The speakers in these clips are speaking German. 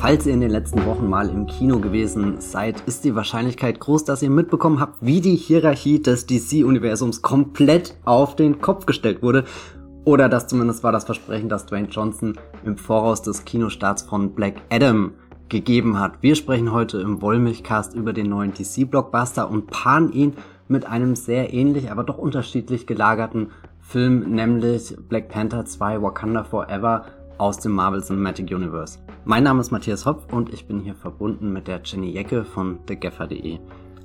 Falls ihr in den letzten Wochen mal im Kino gewesen seid, ist die Wahrscheinlichkeit groß, dass ihr mitbekommen habt, wie die Hierarchie des DC-Universums komplett auf den Kopf gestellt wurde. Oder das zumindest war das Versprechen, das Dwayne Johnson im Voraus des Kinostarts von Black Adam gegeben hat. Wir sprechen heute im Wollmilchcast über den neuen DC-Blockbuster und paaren ihn mit einem sehr ähnlich, aber doch unterschiedlich gelagerten Film, nämlich Black Panther 2 Wakanda Forever aus dem Marvel Cinematic Universe. Mein Name ist Matthias Hopf und ich bin hier verbunden mit der Jenny Jecke von thegaffer.de.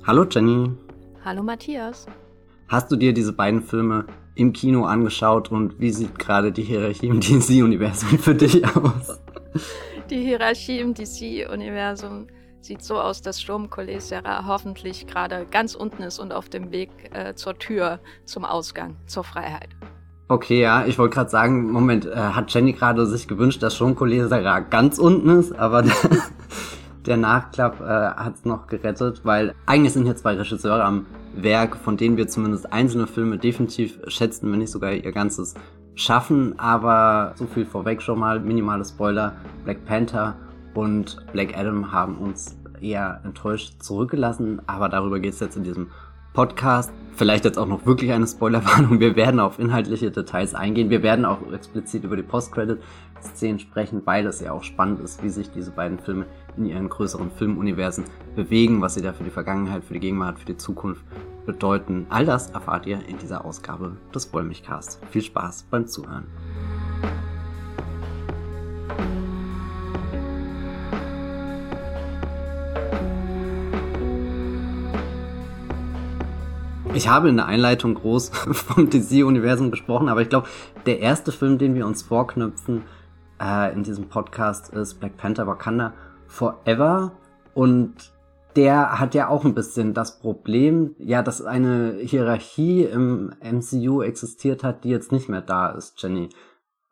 Hallo Jenny. Hallo Matthias. Hast du dir diese beiden Filme im Kino angeschaut und wie sieht gerade die Hierarchie im DC-Universum für dich aus? Die Hierarchie im DC-Universum sieht so aus, dass Sturmkolesera hoffentlich gerade ganz unten ist und auf dem Weg äh, zur Tür, zum Ausgang, zur Freiheit. Okay, ja, ich wollte gerade sagen, Moment, äh, hat Jenny gerade sich gewünscht, dass schon Cholera ganz unten ist, aber der, der Nachklapp äh, hat es noch gerettet, weil eigentlich sind hier zwei Regisseure am Werk, von denen wir zumindest einzelne Filme definitiv schätzen, wenn nicht sogar ihr ganzes schaffen, aber so viel vorweg schon mal, minimale Spoiler, Black Panther und Black Adam haben uns eher enttäuscht zurückgelassen, aber darüber geht es jetzt in diesem Podcast. Vielleicht jetzt auch noch wirklich eine Spoilerwarnung. Wir werden auf inhaltliche Details eingehen. Wir werden auch explizit über die Post-Credit-Szenen sprechen, weil es ja auch spannend ist, wie sich diese beiden Filme in ihren größeren Filmuniversen bewegen, was sie da für die Vergangenheit, für die Gegenwart, für die Zukunft bedeuten. All das erfahrt ihr in dieser Ausgabe des Wollmilchcasts. Viel Spaß beim Zuhören. Ich habe in der Einleitung groß vom DC-Universum gesprochen, aber ich glaube, der erste Film, den wir uns vorknüpfen äh, in diesem Podcast, ist Black Panther Wakanda Forever. Und der hat ja auch ein bisschen das Problem, ja, dass eine Hierarchie im MCU existiert hat, die jetzt nicht mehr da ist, Jenny.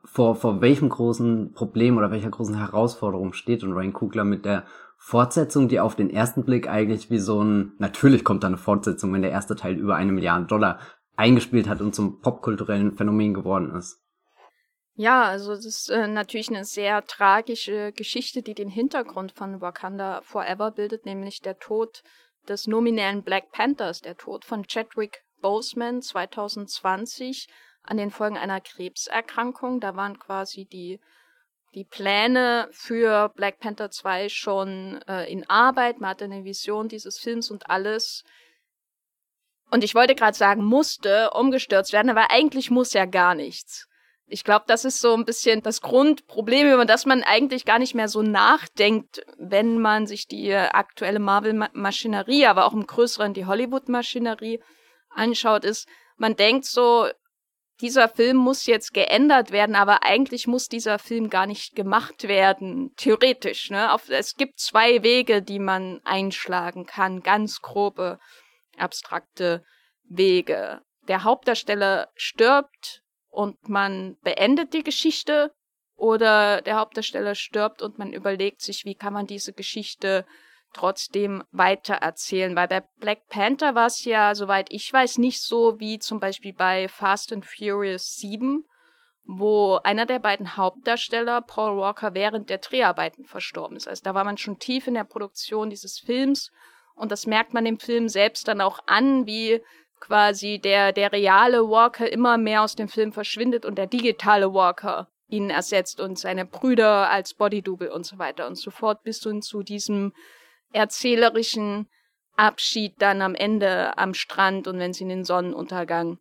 Vor, vor welchem großen Problem oder welcher großen Herausforderung steht und Ryan Kugler mit der Fortsetzung, die auf den ersten Blick eigentlich wie so ein, natürlich kommt da eine Fortsetzung, wenn der erste Teil über eine Milliarde Dollar eingespielt hat und zum popkulturellen Phänomen geworden ist. Ja, also das ist äh, natürlich eine sehr tragische Geschichte, die den Hintergrund von Wakanda Forever bildet, nämlich der Tod des nominellen Black Panthers, der Tod von Chadwick Boseman 2020 an den Folgen einer Krebserkrankung. Da waren quasi die die Pläne für Black Panther 2 schon äh, in Arbeit. Man hatte eine Vision dieses Films und alles. Und ich wollte gerade sagen, musste umgestürzt werden, aber eigentlich muss ja gar nichts. Ich glaube, das ist so ein bisschen das Grundproblem, über das man eigentlich gar nicht mehr so nachdenkt, wenn man sich die aktuelle Marvel-Maschinerie, aber auch im Größeren die Hollywood-Maschinerie anschaut, ist, man denkt so, dieser Film muss jetzt geändert werden, aber eigentlich muss dieser Film gar nicht gemacht werden, theoretisch. Ne? Auf, es gibt zwei Wege, die man einschlagen kann, ganz grobe, abstrakte Wege. Der Hauptdarsteller stirbt und man beendet die Geschichte oder der Hauptdarsteller stirbt und man überlegt sich, wie kann man diese Geschichte trotzdem weitererzählen. Weil bei Black Panther war es ja, soweit ich weiß, nicht so wie zum Beispiel bei Fast and Furious 7, wo einer der beiden Hauptdarsteller, Paul Walker, während der Dreharbeiten verstorben ist. Also da war man schon tief in der Produktion dieses Films und das merkt man dem Film selbst dann auch an, wie quasi der, der reale Walker immer mehr aus dem Film verschwindet und der digitale Walker ihn ersetzt und seine Brüder als Bodydouble und so weiter und so fort bis hin zu diesem erzählerischen Abschied dann am Ende am Strand und wenn sie in den Sonnenuntergang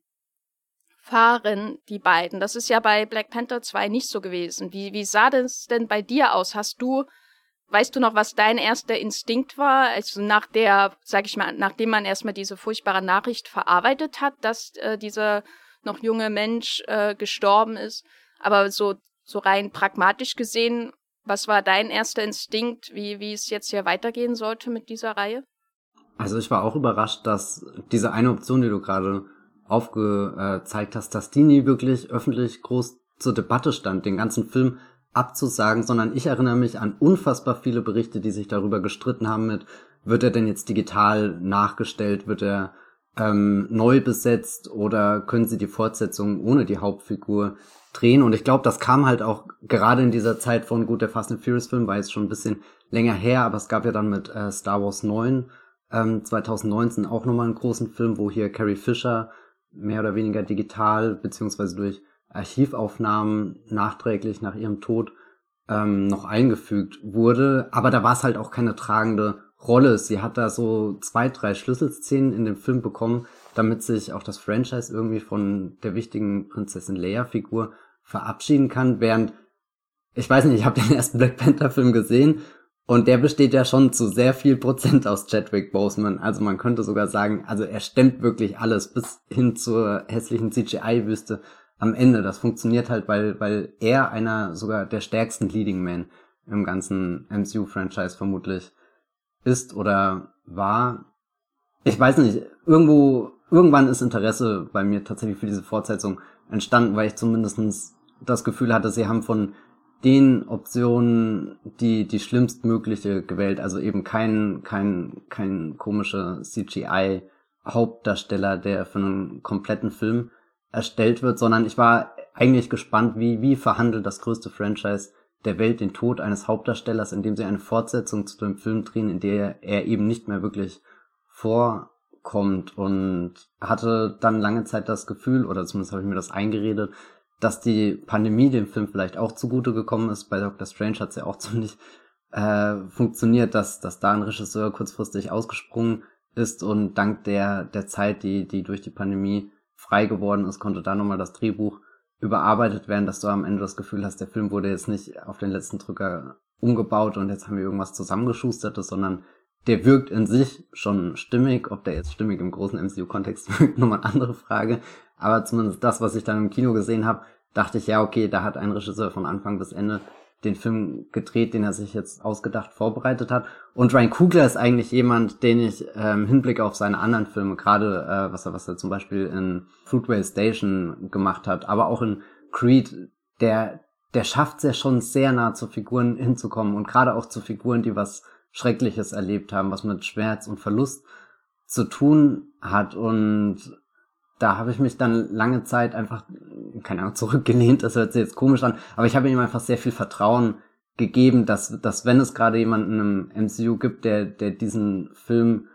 fahren, die beiden. Das ist ja bei Black Panther 2 nicht so gewesen. Wie, wie sah das denn bei dir aus? Hast du, weißt du noch, was dein erster Instinkt war? Also nach der, sag ich mal, nachdem man erstmal diese furchtbare Nachricht verarbeitet hat, dass äh, dieser noch junge Mensch äh, gestorben ist. Aber so, so rein pragmatisch gesehen, was war dein erster Instinkt, wie, wie es jetzt hier weitergehen sollte mit dieser Reihe? Also ich war auch überrascht, dass diese eine Option, die du gerade aufgezeigt hast, dass die nie wirklich öffentlich groß zur Debatte stand, den ganzen Film abzusagen, sondern ich erinnere mich an unfassbar viele Berichte, die sich darüber gestritten haben mit, wird er denn jetzt digital nachgestellt, wird er ähm, neu besetzt oder können sie die Fortsetzung ohne die Hauptfigur drehen? Und ich glaube, das kam halt auch gerade in dieser Zeit von, gut, der Fast and Furious Film war jetzt schon ein bisschen länger her, aber es gab ja dann mit äh, Star Wars 9 ähm, 2019 auch nochmal einen großen Film, wo hier Carrie Fisher mehr oder weniger digital beziehungsweise durch Archivaufnahmen nachträglich nach ihrem Tod ähm, noch eingefügt wurde. Aber da war es halt auch keine tragende Rolle. Sie hat da so zwei, drei Schlüsselszenen in dem Film bekommen, damit sich auch das Franchise irgendwie von der wichtigen Prinzessin Leia-Figur verabschieden kann, während ich weiß nicht, ich habe den ersten Black Panther Film gesehen und der besteht ja schon zu sehr viel Prozent aus Chadwick Boseman. Also man könnte sogar sagen, also er stemmt wirklich alles bis hin zur hässlichen CGI-Wüste am Ende. Das funktioniert halt, weil, weil er einer sogar der stärksten Leading Man im ganzen MCU-Franchise vermutlich ist oder war. Ich weiß nicht, irgendwo, irgendwann ist Interesse bei mir tatsächlich für diese Fortsetzung entstanden, weil ich zumindestens das Gefühl hatte, sie haben von den Optionen die, die schlimmstmögliche gewählt, also eben kein, kein, kein komischer CGI Hauptdarsteller, der für einen kompletten Film erstellt wird, sondern ich war eigentlich gespannt, wie, wie verhandelt das größte Franchise der Welt den Tod eines Hauptdarstellers, indem sie eine Fortsetzung zu dem Film drehen, in der er eben nicht mehr wirklich vorkommt und hatte dann lange Zeit das Gefühl, oder zumindest habe ich mir das eingeredet, dass die Pandemie dem Film vielleicht auch zugute gekommen ist. Bei Doctor Strange hat es ja auch ziemlich äh, funktioniert, dass, dass da ein Regisseur kurzfristig ausgesprungen ist und dank der, der Zeit, die, die durch die Pandemie frei geworden ist, konnte da nochmal das Drehbuch überarbeitet werden, dass du am Ende das Gefühl hast, der Film wurde jetzt nicht auf den letzten Drücker umgebaut und jetzt haben wir irgendwas zusammengeschustertes, sondern der wirkt in sich schon stimmig. Ob der jetzt stimmig im großen MCU-Kontext wirkt, nochmal eine andere Frage. Aber zumindest das, was ich dann im Kino gesehen habe, dachte ich, ja, okay, da hat ein Regisseur von Anfang bis Ende den Film gedreht, den er sich jetzt ausgedacht vorbereitet hat. Und Ryan Coogler ist eigentlich jemand, den ich ähm, Hinblick auf seine anderen Filme, gerade äh, was er was er zum Beispiel in Fruitway Station gemacht hat, aber auch in Creed, der der schafft es ja schon sehr nah zu Figuren hinzukommen und gerade auch zu Figuren, die was Schreckliches erlebt haben, was mit Schmerz und Verlust zu tun hat und da habe ich mich dann lange Zeit einfach, keine Ahnung, zurückgelehnt, das hört sich jetzt komisch an, aber ich habe ihm einfach sehr viel Vertrauen gegeben, dass, dass wenn es gerade jemanden im MCU gibt, der, der diesen Film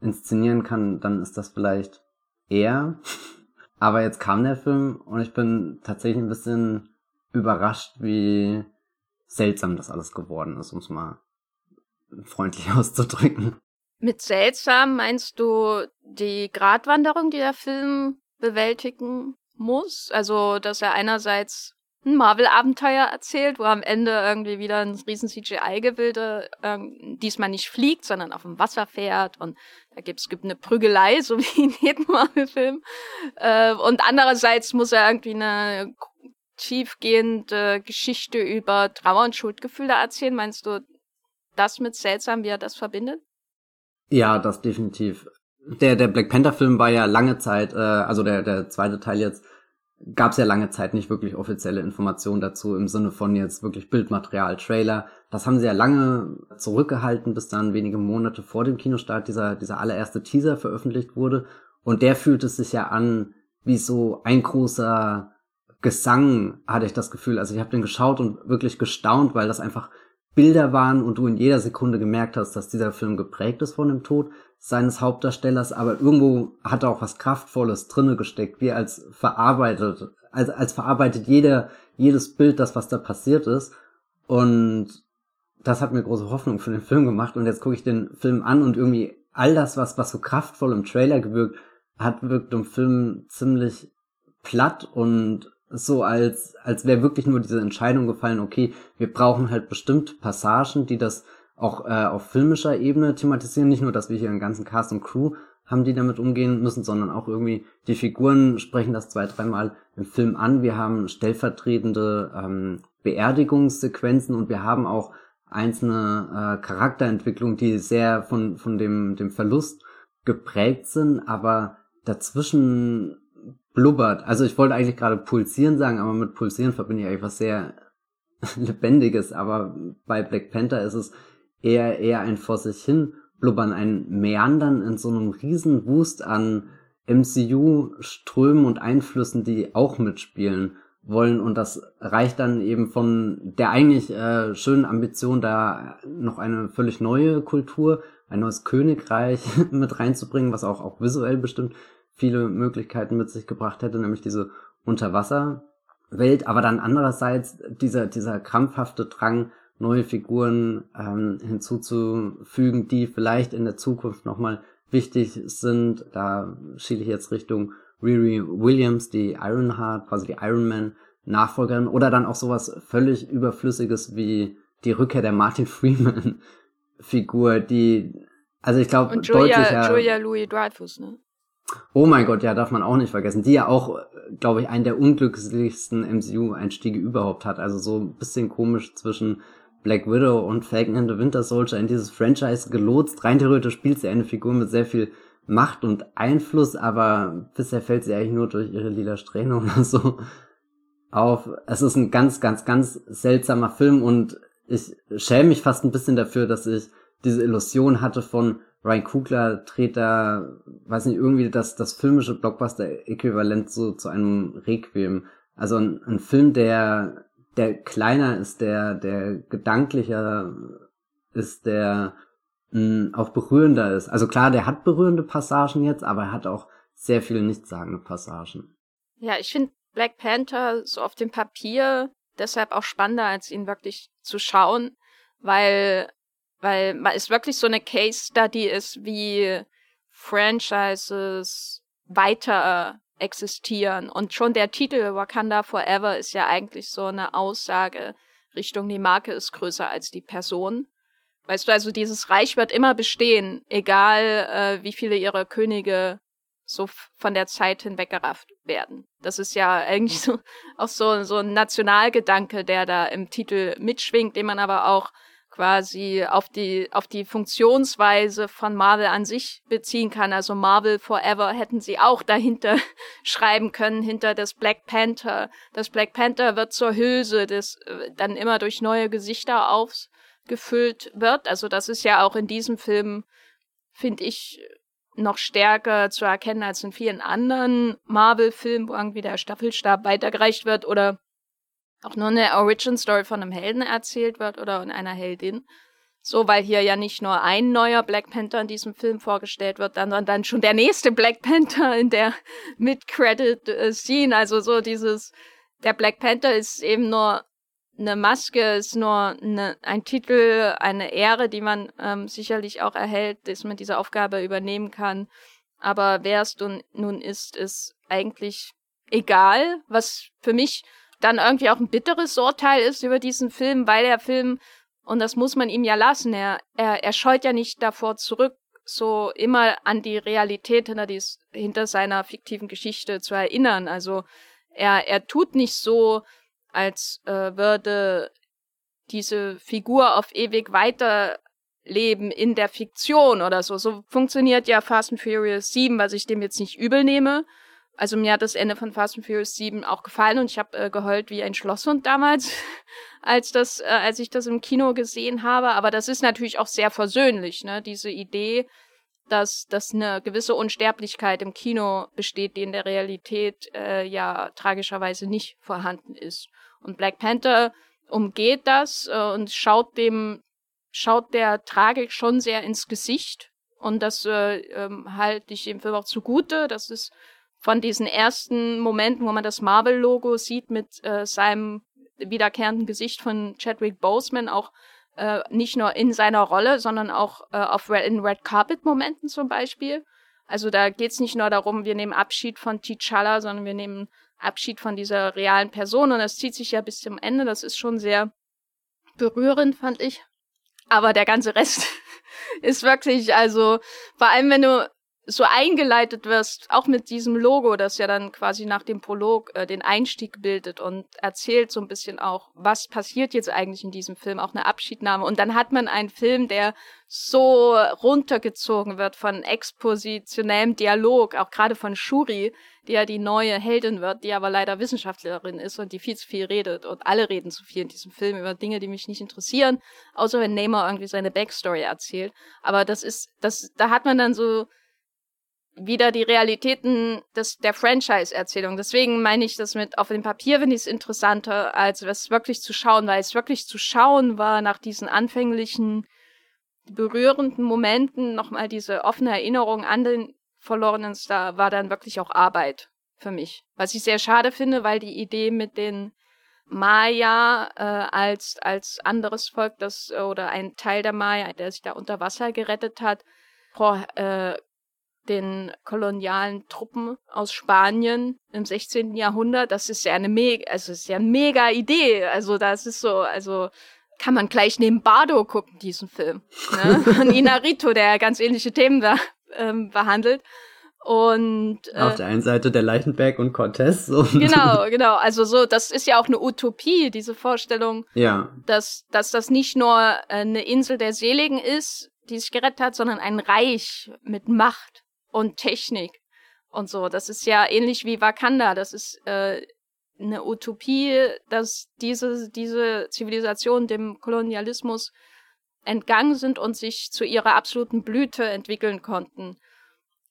inszenieren kann, dann ist das vielleicht er. Aber jetzt kam der Film und ich bin tatsächlich ein bisschen überrascht, wie seltsam das alles geworden ist, um es mal freundlich auszudrücken. Mit seltsam meinst du die Gratwanderung, die der Film bewältigen muss? Also, dass er einerseits ein Marvel-Abenteuer erzählt, wo am Ende irgendwie wieder ein riesen CGI-Gebilde ähm, diesmal nicht fliegt, sondern auf dem Wasser fährt und da gibt's gibt eine Prügelei, so wie in jedem Marvel-Film. Äh, und andererseits muss er irgendwie eine tiefgehende Geschichte über Trauer und Schuldgefühle erzählen. Meinst du das mit seltsam, wie er das verbindet? Ja, das definitiv. Der, der Black Panther-Film war ja lange Zeit, äh, also der, der zweite Teil jetzt, gab es ja lange Zeit nicht wirklich offizielle Informationen dazu im Sinne von jetzt wirklich Bildmaterial, Trailer. Das haben sie ja lange zurückgehalten, bis dann wenige Monate vor dem Kinostart dieser, dieser allererste Teaser veröffentlicht wurde. Und der fühlte sich ja an wie so ein großer Gesang, hatte ich das Gefühl. Also ich habe den geschaut und wirklich gestaunt, weil das einfach Bilder waren und du in jeder Sekunde gemerkt hast, dass dieser Film geprägt ist von dem Tod seines Hauptdarstellers, aber irgendwo hat er auch was Kraftvolles drinne gesteckt, wie als verarbeitet, als, als verarbeitet jeder, jedes Bild das, was da passiert ist. Und das hat mir große Hoffnung für den Film gemacht. Und jetzt gucke ich den Film an und irgendwie all das, was, was so kraftvoll im Trailer gewirkt hat, wirkt im Film ziemlich platt und so als, als wäre wirklich nur diese Entscheidung gefallen, okay, wir brauchen halt bestimmt Passagen, die das auch äh, auf filmischer Ebene thematisieren. Nicht nur, dass wir hier einen ganzen Cast und Crew haben, die damit umgehen müssen, sondern auch irgendwie die Figuren sprechen das zwei, dreimal im Film an. Wir haben stellvertretende ähm, Beerdigungssequenzen und wir haben auch einzelne äh, Charakterentwicklungen, die sehr von, von dem, dem Verlust geprägt sind, aber dazwischen blubbert. Also ich wollte eigentlich gerade pulsieren sagen, aber mit pulsieren verbinde ich eigentlich was sehr Lebendiges. Aber bei Black Panther ist es eher, eher ein vor sich hin Blubbern, ein Meandern in so einem riesen Wust an MCU-Strömen und Einflüssen, die auch mitspielen wollen. Und das reicht dann eben von der eigentlich äh, schönen Ambition, da noch eine völlig neue Kultur, ein neues Königreich mit reinzubringen, was auch, auch visuell bestimmt viele Möglichkeiten mit sich gebracht hätte, nämlich diese Unterwasserwelt. Aber dann andererseits dieser, dieser krampfhafte Drang, neue Figuren ähm, hinzuzufügen, die vielleicht in der Zukunft nochmal wichtig sind. Da schiele ich jetzt Richtung Riri Williams, die Ironheart, quasi die Iron Man Nachfolgerin, oder dann auch sowas völlig überflüssiges wie die Rückkehr der Martin Freeman Figur, die, also ich glaube, deutlicher. Julia Louis Dreyfus, ne? Oh mein Gott, ja, darf man auch nicht vergessen, die ja auch, glaube ich, einen der unglücklichsten MCU-Einstiege überhaupt hat. Also so ein bisschen komisch zwischen Black Widow und Falcon and the Winter Soldier in dieses Franchise gelotst. Rein theoretisch spielt sie eine Figur mit sehr viel Macht und Einfluss, aber bisher fällt sie eigentlich nur durch ihre lila Strähne oder so auf. Es ist ein ganz, ganz, ganz seltsamer Film und ich schäme mich fast ein bisschen dafür, dass ich diese Illusion hatte von Ryan Kugler dreht da, weiß nicht, irgendwie das, das filmische Blockbuster-Äquivalent so zu einem Requiem. Also ein, ein Film, der der kleiner ist, der, der gedanklicher ist, der mh, hm, auch berührender ist. Also klar, der hat berührende Passagen jetzt, aber er hat auch sehr viele nichtssagende Passagen. Ja, ich finde Black Panther so auf dem Papier deshalb auch spannender, als ihn wirklich zu schauen, weil, weil ist wirklich so eine Case Study ist, wie Franchises weiter existieren. Und schon der Titel Wakanda Forever ist ja eigentlich so eine Aussage Richtung die Marke ist größer als die Person. Weißt du, also dieses Reich wird immer bestehen, egal äh, wie viele ihrer Könige so von der Zeit hinweggerafft werden. Das ist ja eigentlich so auch so, so ein Nationalgedanke, der da im Titel mitschwingt, den man aber auch quasi auf die, auf die Funktionsweise von Marvel an sich beziehen kann. Also Marvel Forever hätten sie auch dahinter schreiben können, hinter das Black Panther. Das Black Panther wird zur Hülse, das äh, dann immer durch neue Gesichter aufgefüllt wird. Also das ist ja auch in diesem Film, finde ich, noch stärker zu erkennen als in vielen anderen Marvel-Filmen, wo irgendwie der Staffelstab weitergereicht wird oder auch nur eine Origin-Story von einem Helden erzählt wird oder einer Heldin. So, weil hier ja nicht nur ein neuer Black Panther in diesem Film vorgestellt wird, sondern dann schon der nächste Black Panther in der Mid-Credit-Scene. Also so dieses, der Black Panther ist eben nur eine Maske, ist nur eine, ein Titel, eine Ehre, die man ähm, sicherlich auch erhält, dass man diese Aufgabe übernehmen kann. Aber wer es nun ist, ist eigentlich egal, was für mich dann irgendwie auch ein bitteres Urteil ist über diesen Film, weil der Film, und das muss man ihm ja lassen, er, er, er scheut ja nicht davor zurück, so immer an die Realität hinter, dies, hinter seiner fiktiven Geschichte zu erinnern. Also er, er tut nicht so, als äh, würde diese Figur auf ewig weiterleben in der Fiktion oder so. So funktioniert ja Fast and Furious 7, was ich dem jetzt nicht übel nehme. Also mir hat das Ende von Fast and Furious 7 auch gefallen und ich habe äh, geheult wie ein Schlosshund damals, als das, äh, als ich das im Kino gesehen habe. Aber das ist natürlich auch sehr versöhnlich, ne? Diese Idee, dass, dass eine gewisse Unsterblichkeit im Kino besteht, die in der Realität äh, ja tragischerweise nicht vorhanden ist. Und Black Panther umgeht das äh, und schaut dem, schaut der Tragik schon sehr ins Gesicht. Und das äh, ähm, halte ich dem Film auch zugute. Das ist von diesen ersten Momenten, wo man das Marvel-Logo sieht mit äh, seinem wiederkehrenden Gesicht von Chadwick Boseman, auch äh, nicht nur in seiner Rolle, sondern auch äh, auf Red, in Red Carpet-Momenten zum Beispiel. Also da geht's nicht nur darum, wir nehmen Abschied von T'Challa, sondern wir nehmen Abschied von dieser realen Person und das zieht sich ja bis zum Ende. Das ist schon sehr berührend, fand ich. Aber der ganze Rest ist wirklich, also vor allem wenn du so eingeleitet wirst, auch mit diesem Logo, das ja dann quasi nach dem Prolog äh, den Einstieg bildet und erzählt so ein bisschen auch, was passiert jetzt eigentlich in diesem Film, auch eine Abschiednahme. Und dann hat man einen Film, der so runtergezogen wird von expositionellem Dialog, auch gerade von Shuri, die ja die neue Heldin wird, die aber leider Wissenschaftlerin ist und die viel zu viel redet. Und alle reden zu viel in diesem Film über Dinge, die mich nicht interessieren, außer wenn Neymar irgendwie seine Backstory erzählt. Aber das ist, das, da hat man dann so wieder die Realitäten des, der Franchise-Erzählung. Deswegen meine ich das mit, auf dem Papier finde ich es interessanter, als es wirklich zu schauen, weil es wirklich zu schauen war nach diesen anfänglichen berührenden Momenten, nochmal diese offene Erinnerung an den verlorenen Star, war dann wirklich auch Arbeit für mich. Was ich sehr schade finde, weil die Idee mit den Maya äh, als, als anderes Volk, das oder ein Teil der Maya, der sich da unter Wasser gerettet hat, boah, äh, den kolonialen Truppen aus Spanien im 16. Jahrhundert. Das ist ja eine mega, also ist ja eine mega Idee. Also das ist so, also kann man gleich neben Bardo gucken, diesen Film. Ne? Von Inarito, der ganz ähnliche Themen da ähm, behandelt. Und äh, auf der einen Seite der Leichenberg und Cortez. Und genau, genau. Also so, das ist ja auch eine Utopie, diese Vorstellung, ja. dass, dass das nicht nur eine Insel der Seligen ist, die sich gerettet hat, sondern ein Reich mit Macht und Technik und so. Das ist ja ähnlich wie Wakanda. Das ist äh, eine Utopie, dass diese, diese Zivilisation dem Kolonialismus entgangen sind und sich zu ihrer absoluten Blüte entwickeln konnten.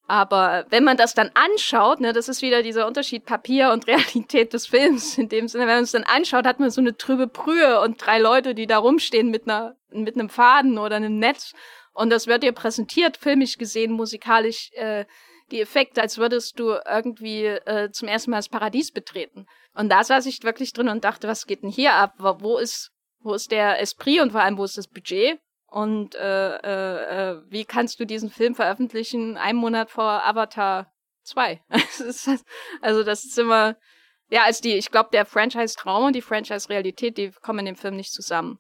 Aber wenn man das dann anschaut, ne, das ist wieder dieser Unterschied Papier und Realität des Films. In dem Sinne, wenn man es dann anschaut, hat man so eine trübe Brühe und drei Leute, die da rumstehen mit einer, mit einem Faden oder einem Netz und das wird dir präsentiert, filmisch gesehen, musikalisch, äh, die Effekte, als würdest du irgendwie äh, zum ersten Mal das Paradies betreten. Und da saß ich wirklich drin und dachte, was geht denn hier ab? Wo ist, wo ist der Esprit und vor allem, wo ist das Budget? Und äh, äh, äh wie kannst du diesen Film veröffentlichen, einen Monat vor Avatar 2? also das ist immer, ja, als die, ich glaube, der Franchise-Traum und die Franchise-Realität, die kommen in dem Film nicht zusammen.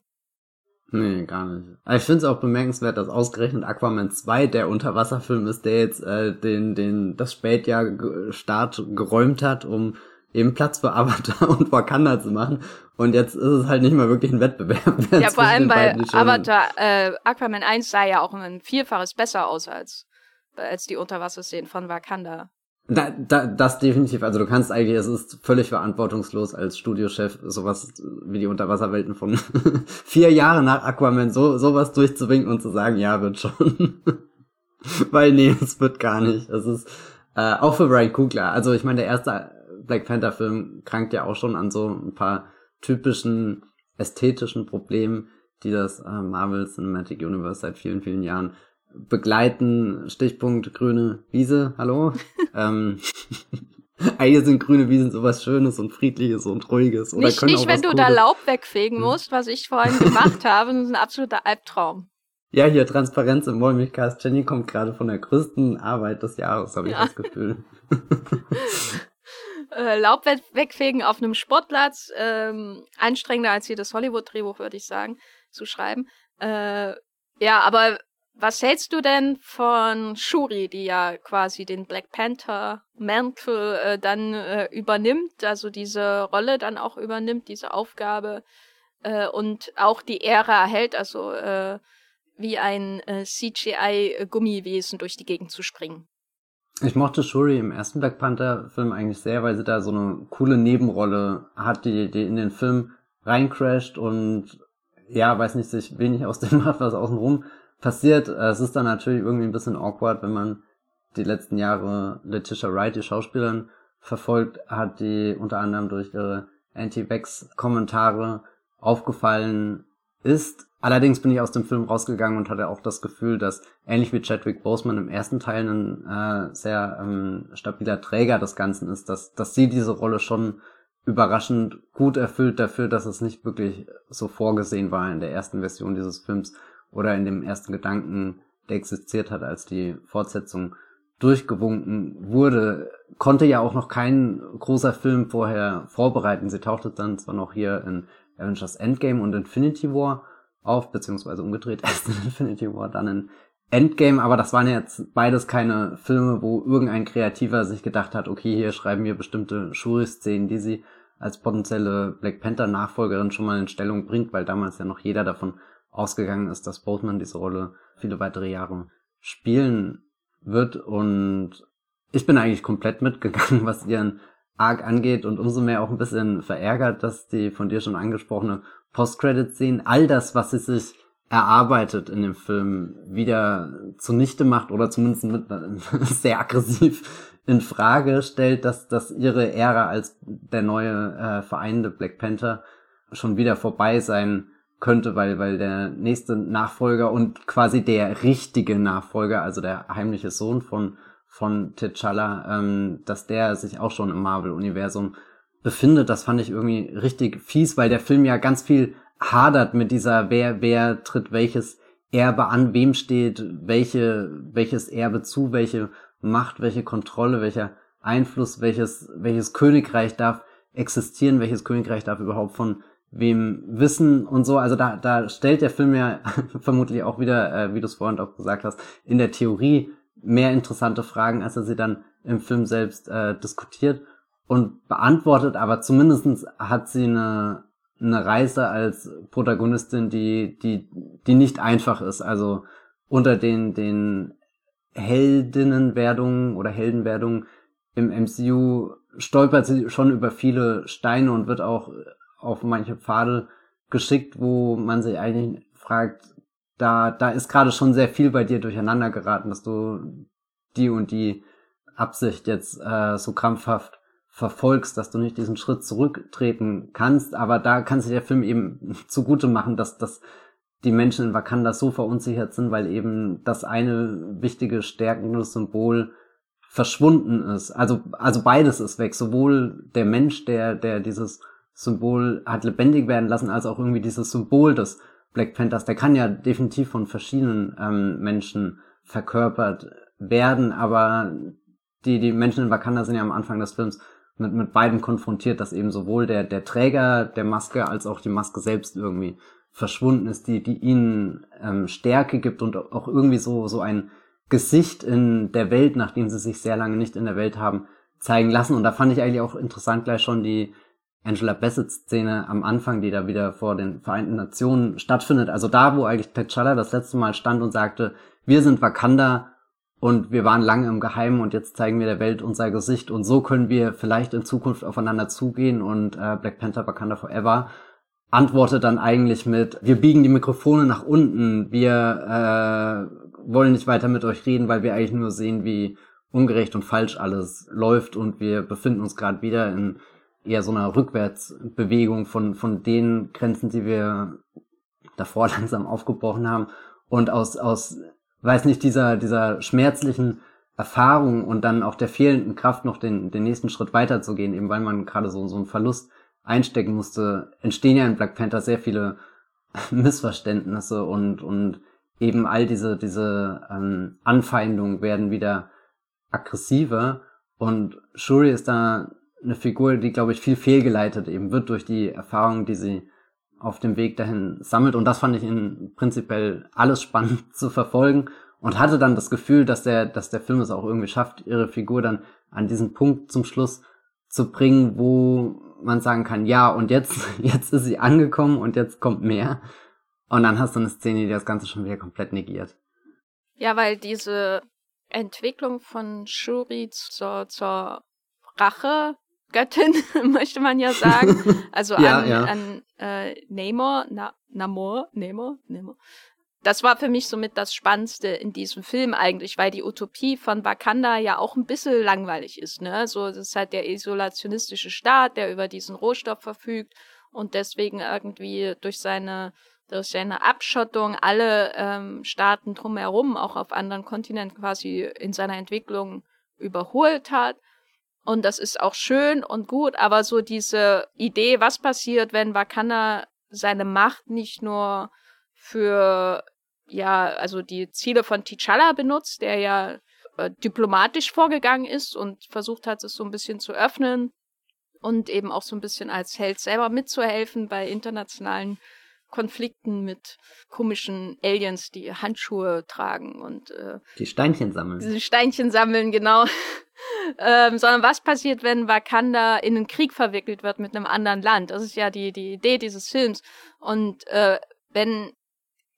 Nee, gar nicht. Aber ich finde es auch bemerkenswert, dass ausgerechnet Aquaman 2 der Unterwasserfilm ist, der jetzt äh, den, den, das Spätjahr Start geräumt hat, um eben Platz für Avatar und Wakanda zu machen. Und jetzt ist es halt nicht mal wirklich ein Wettbewerb. Ja, vor allem bei Avatar, äh, Aquaman 1 sah ja auch ein Vielfaches besser aus als, als die Unterwasserszenen von Wakanda. Da, da, das definitiv. Also du kannst eigentlich, es ist völlig verantwortungslos als Studiochef sowas wie die Unterwasserwelten von vier Jahren nach Aquaman so sowas durchzuwinken und zu sagen, ja, wird schon. Weil nee, es wird gar nicht. Es ist äh, auch für Brian Kugler. Also ich meine, der erste Black Panther Film krankt ja auch schon an so ein paar typischen ästhetischen Problemen, die das äh, Marvel Cinematic Universe seit vielen, vielen Jahren begleiten. Stichpunkt grüne Wiese, hallo? ähm, Eigentlich sind grüne Wiesen sowas Schönes und Friedliches und Ruhiges. Oder nicht, nicht wenn du Gutes. da Laub wegfegen hm. musst, was ich vorhin gemacht habe. Das ist ein absoluter Albtraum. Ja, hier Transparenz im Wollmilchcast. Jenny kommt gerade von der größten Arbeit des Jahres, habe ich ja. das Gefühl. äh, Laub wegfegen auf einem Sportplatz, ähm, anstrengender als jedes Hollywood-Drehbuch, würde ich sagen, zu schreiben. Äh, ja, aber was hältst du denn von Shuri, die ja quasi den Black Panther Mantle äh, dann äh, übernimmt, also diese Rolle dann auch übernimmt, diese Aufgabe äh, und auch die Ära erhält, also äh, wie ein äh, CGI-Gummiwesen durch die Gegend zu springen? Ich mochte Shuri im ersten Black Panther Film eigentlich sehr, weil sie da so eine coole Nebenrolle hat, die, die in den Film reincrasht und ja, weiß nicht, sich wenig aus dem macht, was außenrum passiert. Äh, es ist dann natürlich irgendwie ein bisschen awkward, wenn man die letzten Jahre Letitia Wright, die Schauspielerin, verfolgt hat, die unter anderem durch ihre Anti-Vax-Kommentare aufgefallen ist. Allerdings bin ich aus dem Film rausgegangen und hatte auch das Gefühl, dass ähnlich wie Chadwick Boseman im ersten Teil ein äh, sehr ähm, stabiler Träger des Ganzen ist, dass, dass sie diese Rolle schon überraschend gut erfüllt dafür, dass es nicht wirklich so vorgesehen war in der ersten Version dieses Films oder in dem ersten Gedanken, der existiert hat, als die Fortsetzung durchgewunken wurde, konnte ja auch noch kein großer Film vorher vorbereiten. Sie tauchte dann zwar noch hier in Avengers Endgame und Infinity War auf, beziehungsweise umgedreht erst in Infinity War, dann in Endgame, aber das waren jetzt beides keine Filme, wo irgendein Kreativer sich gedacht hat, okay, hier schreiben wir bestimmte Shuri-Szenen, die sie als potenzielle Black Panther-Nachfolgerin schon mal in Stellung bringt, weil damals ja noch jeder davon ausgegangen ist, dass Boatman diese Rolle viele weitere Jahre spielen wird. Und ich bin eigentlich komplett mitgegangen, was ihren Arc angeht. Und umso mehr auch ein bisschen verärgert, dass die von dir schon angesprochene Post-Credit-Szenen, all das, was sie sich erarbeitet in dem Film, wieder zunichte macht oder zumindest mit, sehr aggressiv in Frage stellt, dass, dass ihre Ära als der neue äh, vereinende Black Panther schon wieder vorbei sein könnte, weil, weil der nächste Nachfolger und quasi der richtige Nachfolger, also der heimliche Sohn von, von T'Challa, ähm, dass der sich auch schon im Marvel-Universum befindet. Das fand ich irgendwie richtig fies, weil der Film ja ganz viel hadert mit dieser, wer, wer tritt welches Erbe an, wem steht welche, welches Erbe zu, welche Macht, welche Kontrolle, welcher Einfluss, welches, welches Königreich darf existieren, welches Königreich darf überhaupt von wem wissen und so. Also da, da stellt der Film ja vermutlich auch wieder, äh, wie du es vorhin auch gesagt hast, in der Theorie mehr interessante Fragen, als er sie dann im Film selbst äh, diskutiert und beantwortet, aber zumindestens hat sie eine, eine Reise als Protagonistin, die, die, die nicht einfach ist. Also unter den, den Heldinnenwerdungen oder Heldenwerdungen im MCU stolpert sie schon über viele Steine und wird auch auf manche Pfade geschickt, wo man sich eigentlich fragt, da, da ist gerade schon sehr viel bei dir durcheinander geraten, dass du die und die Absicht jetzt äh, so krampfhaft verfolgst, dass du nicht diesen Schritt zurücktreten kannst. Aber da kann sich der Film eben zugute machen, dass, dass die Menschen in Wakanda so verunsichert sind, weil eben das eine wichtige stärkende Symbol verschwunden ist. Also, also beides ist weg. Sowohl der Mensch, der, der dieses Symbol hat lebendig werden lassen, als auch irgendwie dieses Symbol des Black Panthers. Der kann ja definitiv von verschiedenen ähm, Menschen verkörpert werden, aber die, die Menschen in Wakanda sind ja am Anfang des Films mit, mit beidem konfrontiert, dass eben sowohl der, der Träger der Maske als auch die Maske selbst irgendwie verschwunden ist, die, die ihnen ähm, Stärke gibt und auch irgendwie so, so ein Gesicht in der Welt, nachdem sie sich sehr lange nicht in der Welt haben, zeigen lassen. Und da fand ich eigentlich auch interessant gleich schon die Angela Bassett-Szene am Anfang, die da wieder vor den Vereinten Nationen stattfindet. Also da, wo eigentlich T'Challa das letzte Mal stand und sagte, wir sind Wakanda und wir waren lange im Geheimen und jetzt zeigen wir der Welt unser Gesicht und so können wir vielleicht in Zukunft aufeinander zugehen und äh, Black Panther Wakanda Forever antwortet dann eigentlich mit, wir biegen die Mikrofone nach unten, wir äh, wollen nicht weiter mit euch reden, weil wir eigentlich nur sehen, wie ungerecht und falsch alles läuft und wir befinden uns gerade wieder in eher so einer Rückwärtsbewegung von, von den Grenzen, die wir davor langsam aufgebrochen haben. Und aus, aus weiß nicht, dieser, dieser schmerzlichen Erfahrung und dann auch der fehlenden Kraft noch den, den nächsten Schritt weiterzugehen, eben weil man gerade so, so einen Verlust einstecken musste, entstehen ja in Black Panther sehr viele Missverständnisse und, und eben all diese, diese ähm, Anfeindungen werden wieder aggressiver. Und Shuri ist da eine Figur, die, glaube ich, viel fehlgeleitet eben wird durch die Erfahrungen, die sie auf dem Weg dahin sammelt. Und das fand ich in prinzipiell alles spannend zu verfolgen und hatte dann das Gefühl, dass der, dass der Film es auch irgendwie schafft, ihre Figur dann an diesen Punkt zum Schluss zu bringen, wo man sagen kann, ja, und jetzt, jetzt ist sie angekommen und jetzt kommt mehr. Und dann hast du eine Szene, die das Ganze schon wieder komplett negiert. Ja, weil diese Entwicklung von Shuri zur, zur Rache Göttin, möchte man ja sagen. Also ja, an, ja. an äh, Namor, Na, Namor, Namor, Namor. Das war für mich somit das Spannendste in diesem Film eigentlich, weil die Utopie von Wakanda ja auch ein bisschen langweilig ist. Ne? So, das ist halt der isolationistische Staat, der über diesen Rohstoff verfügt und deswegen irgendwie durch seine durch seine Abschottung alle ähm, Staaten drumherum, auch auf anderen Kontinenten quasi in seiner Entwicklung überholt hat. Und das ist auch schön und gut, aber so diese Idee, was passiert, wenn Wakanda seine Macht nicht nur für, ja, also die Ziele von T'Challa benutzt, der ja äh, diplomatisch vorgegangen ist und versucht hat, es so ein bisschen zu öffnen und eben auch so ein bisschen als Held selber mitzuhelfen bei internationalen Konflikten mit komischen Aliens, die Handschuhe tragen und äh, die Steinchen sammeln. Die Steinchen sammeln, genau. ähm, sondern was passiert, wenn Wakanda in einen Krieg verwickelt wird mit einem anderen Land? Das ist ja die, die Idee dieses Films. Und äh, wenn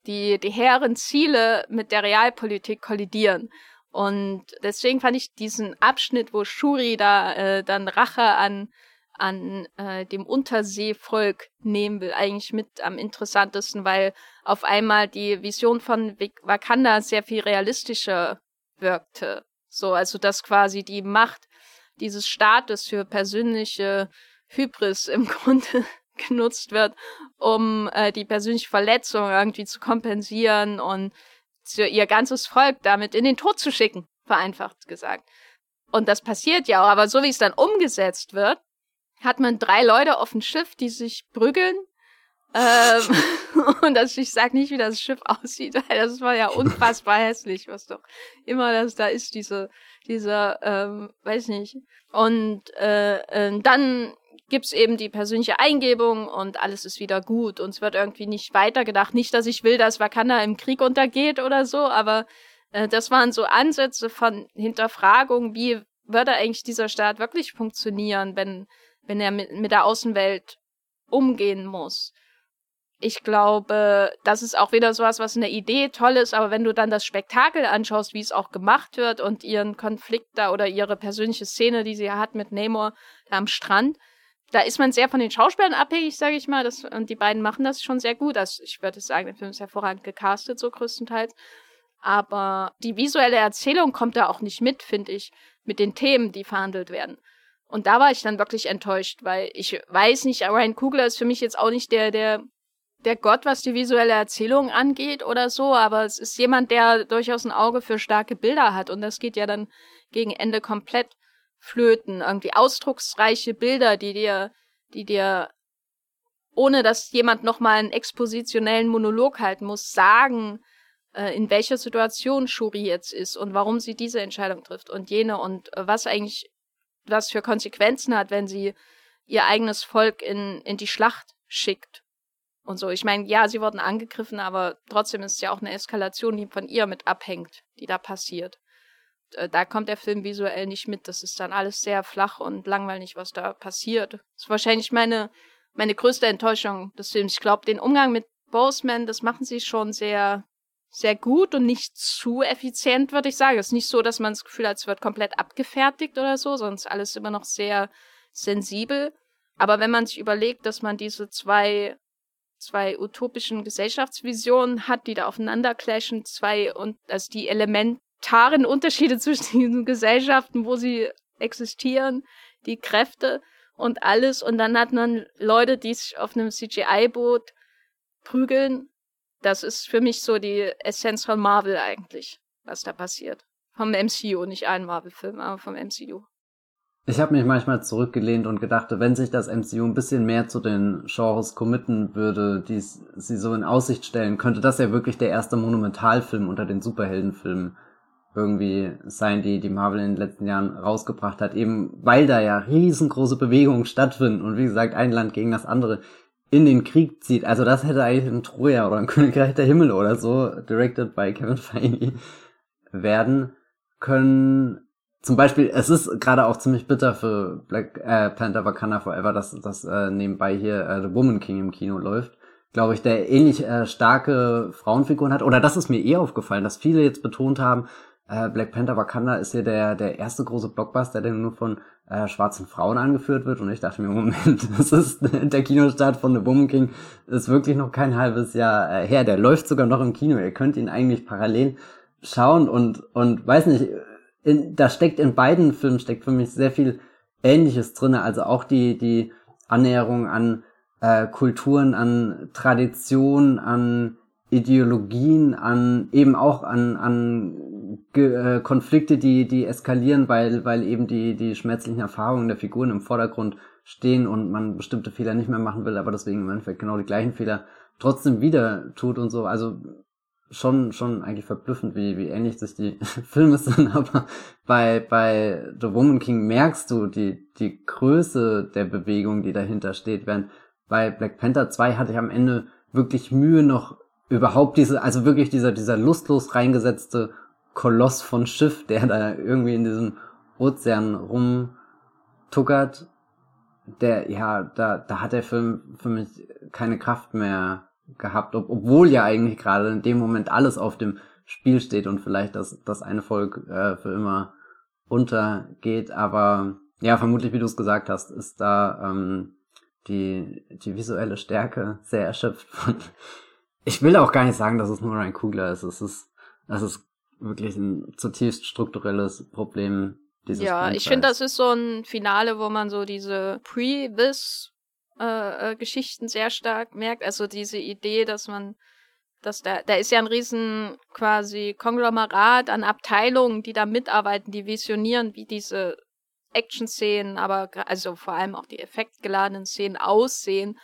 die, die hehren Ziele mit der Realpolitik kollidieren. Und deswegen fand ich diesen Abschnitt, wo Shuri da äh, dann Rache an an äh, dem Unterseevolk nehmen will, eigentlich mit am interessantesten, weil auf einmal die Vision von Wakanda sehr viel realistischer wirkte. So, also dass quasi die Macht dieses Staates für persönliche Hybris im Grunde genutzt wird, um äh, die persönliche Verletzung irgendwie zu kompensieren und zu, ihr ganzes Volk damit in den Tod zu schicken, vereinfacht gesagt. Und das passiert ja auch, aber so wie es dann umgesetzt wird, hat man drei Leute auf dem Schiff, die sich prügeln. ähm, und das, ich sag nicht, wie das Schiff aussieht, weil das war ja unfassbar hässlich, was doch immer das da ist, diese, dieser, ähm, weiß nicht. Und äh, äh, dann gibt's eben die persönliche Eingebung und alles ist wieder gut und es wird irgendwie nicht weitergedacht. Nicht, dass ich will, dass Wakanda im Krieg untergeht oder so, aber äh, das waren so Ansätze von Hinterfragung, wie würde eigentlich dieser Staat wirklich funktionieren, wenn wenn er mit, mit der Außenwelt umgehen muss. Ich glaube, das ist auch wieder sowas, was eine Idee toll ist, aber wenn du dann das Spektakel anschaust, wie es auch gemacht wird und ihren Konflikt da oder ihre persönliche Szene, die sie hat mit Namor da am Strand, da ist man sehr von den Schauspielern abhängig, sage ich mal. Das, und die beiden machen das schon sehr gut. Also ich würde sagen, der Film ist hervorragend gecastet, so größtenteils. Aber die visuelle Erzählung kommt da auch nicht mit, finde ich, mit den Themen, die verhandelt werden. Und da war ich dann wirklich enttäuscht, weil ich weiß nicht, Ryan Kugler ist für mich jetzt auch nicht der, der, der Gott, was die visuelle Erzählung angeht oder so, aber es ist jemand, der durchaus ein Auge für starke Bilder hat und das geht ja dann gegen Ende komplett flöten. Irgendwie ausdrucksreiche Bilder, die dir, die dir, ohne dass jemand nochmal einen expositionellen Monolog halten muss, sagen, äh, in welcher Situation Shuri jetzt ist und warum sie diese Entscheidung trifft und jene und äh, was eigentlich was für Konsequenzen hat, wenn sie ihr eigenes Volk in, in die Schlacht schickt. Und so. Ich meine, ja, sie wurden angegriffen, aber trotzdem ist es ja auch eine Eskalation, die von ihr mit abhängt, die da passiert. Äh, da kommt der Film visuell nicht mit. Das ist dann alles sehr flach und langweilig, was da passiert. Das ist wahrscheinlich meine, meine größte Enttäuschung des Films. Ich glaube, den Umgang mit Boseman, das machen sie schon sehr sehr gut und nicht zu effizient, würde ich sagen. Es ist nicht so, dass man das Gefühl hat, es wird komplett abgefertigt oder so, sonst alles immer noch sehr sensibel. Aber wenn man sich überlegt, dass man diese zwei, zwei utopischen Gesellschaftsvisionen hat, die da aufeinander clashen, zwei und also die elementaren Unterschiede zwischen diesen Gesellschaften, wo sie existieren, die Kräfte und alles, und dann hat man Leute, die sich auf einem CGI-Boot prügeln das ist für mich so die Essenz von Marvel eigentlich, was da passiert. Vom MCU, nicht ein Marvel-Film, aber vom MCU. Ich habe mich manchmal zurückgelehnt und gedacht, wenn sich das MCU ein bisschen mehr zu den Genres committen würde, die sie so in Aussicht stellen, könnte das ja wirklich der erste Monumentalfilm unter den Superheldenfilmen irgendwie sein, die die Marvel in den letzten Jahren rausgebracht hat, eben weil da ja riesengroße Bewegungen stattfinden und wie gesagt ein Land gegen das andere in den Krieg zieht. Also das hätte eigentlich ein Troja oder ein Königreich der Himmel oder so, directed by Kevin Feige, werden können. Zum Beispiel, es ist gerade auch ziemlich bitter für Black äh, Panther Wakanda Forever, dass, dass äh, nebenbei hier äh, The Woman King im Kino läuft. Glaube ich, der ähnlich äh, starke Frauenfiguren hat. Oder das ist mir eher aufgefallen, dass viele jetzt betont haben, äh, Black Panther Wakanda ist hier der, der erste große Blockbuster, der nur von äh, schwarzen Frauen angeführt wird. Und ich dachte mir, Moment, das ist der Kinostart von The Woman King, ist wirklich noch kein halbes Jahr äh, her. Der läuft sogar noch im Kino. Ihr könnt ihn eigentlich parallel schauen und, und weiß nicht, in, da steckt in beiden Filmen steckt für mich sehr viel Ähnliches drinne. Also auch die, die Annäherung an äh, Kulturen, an Traditionen, an Ideologien, an eben auch an, an Ge äh, Konflikte, die, die eskalieren, weil, weil eben die, die schmerzlichen Erfahrungen der Figuren im Vordergrund stehen und man bestimmte Fehler nicht mehr machen will, aber deswegen im Endeffekt genau die gleichen Fehler trotzdem wieder tut und so. Also schon, schon eigentlich verblüffend, wie, wie ähnlich sich die Filme sind, aber bei, bei The Woman King merkst du die, die Größe der Bewegung, die dahinter steht, während bei Black Panther 2 hatte ich am Ende wirklich Mühe noch überhaupt diese, also wirklich dieser, dieser lustlos reingesetzte Koloss von Schiff, der da irgendwie in diesem Ozean rumtuckert, der, ja, da, da hat der Film für mich keine Kraft mehr gehabt, ob, obwohl ja eigentlich gerade in dem Moment alles auf dem Spiel steht und vielleicht das, das eine Volk äh, für immer untergeht, aber ja, vermutlich, wie du es gesagt hast, ist da ähm, die, die visuelle Stärke sehr erschöpft von. Ich will auch gar nicht sagen, dass es nur ein Kugler ist. Es ist, es ist wirklich ein zutiefst strukturelles Problem dieses Ja, Franchise. ich finde, das ist so ein Finale, wo man so diese Pre-This äh, äh, Geschichten sehr stark merkt. Also diese Idee, dass man, dass da, da ist ja ein riesen quasi Konglomerat an Abteilungen, die da mitarbeiten, die visionieren, wie diese Action-Szenen, aber also vor allem auch die effektgeladenen Szenen aussehen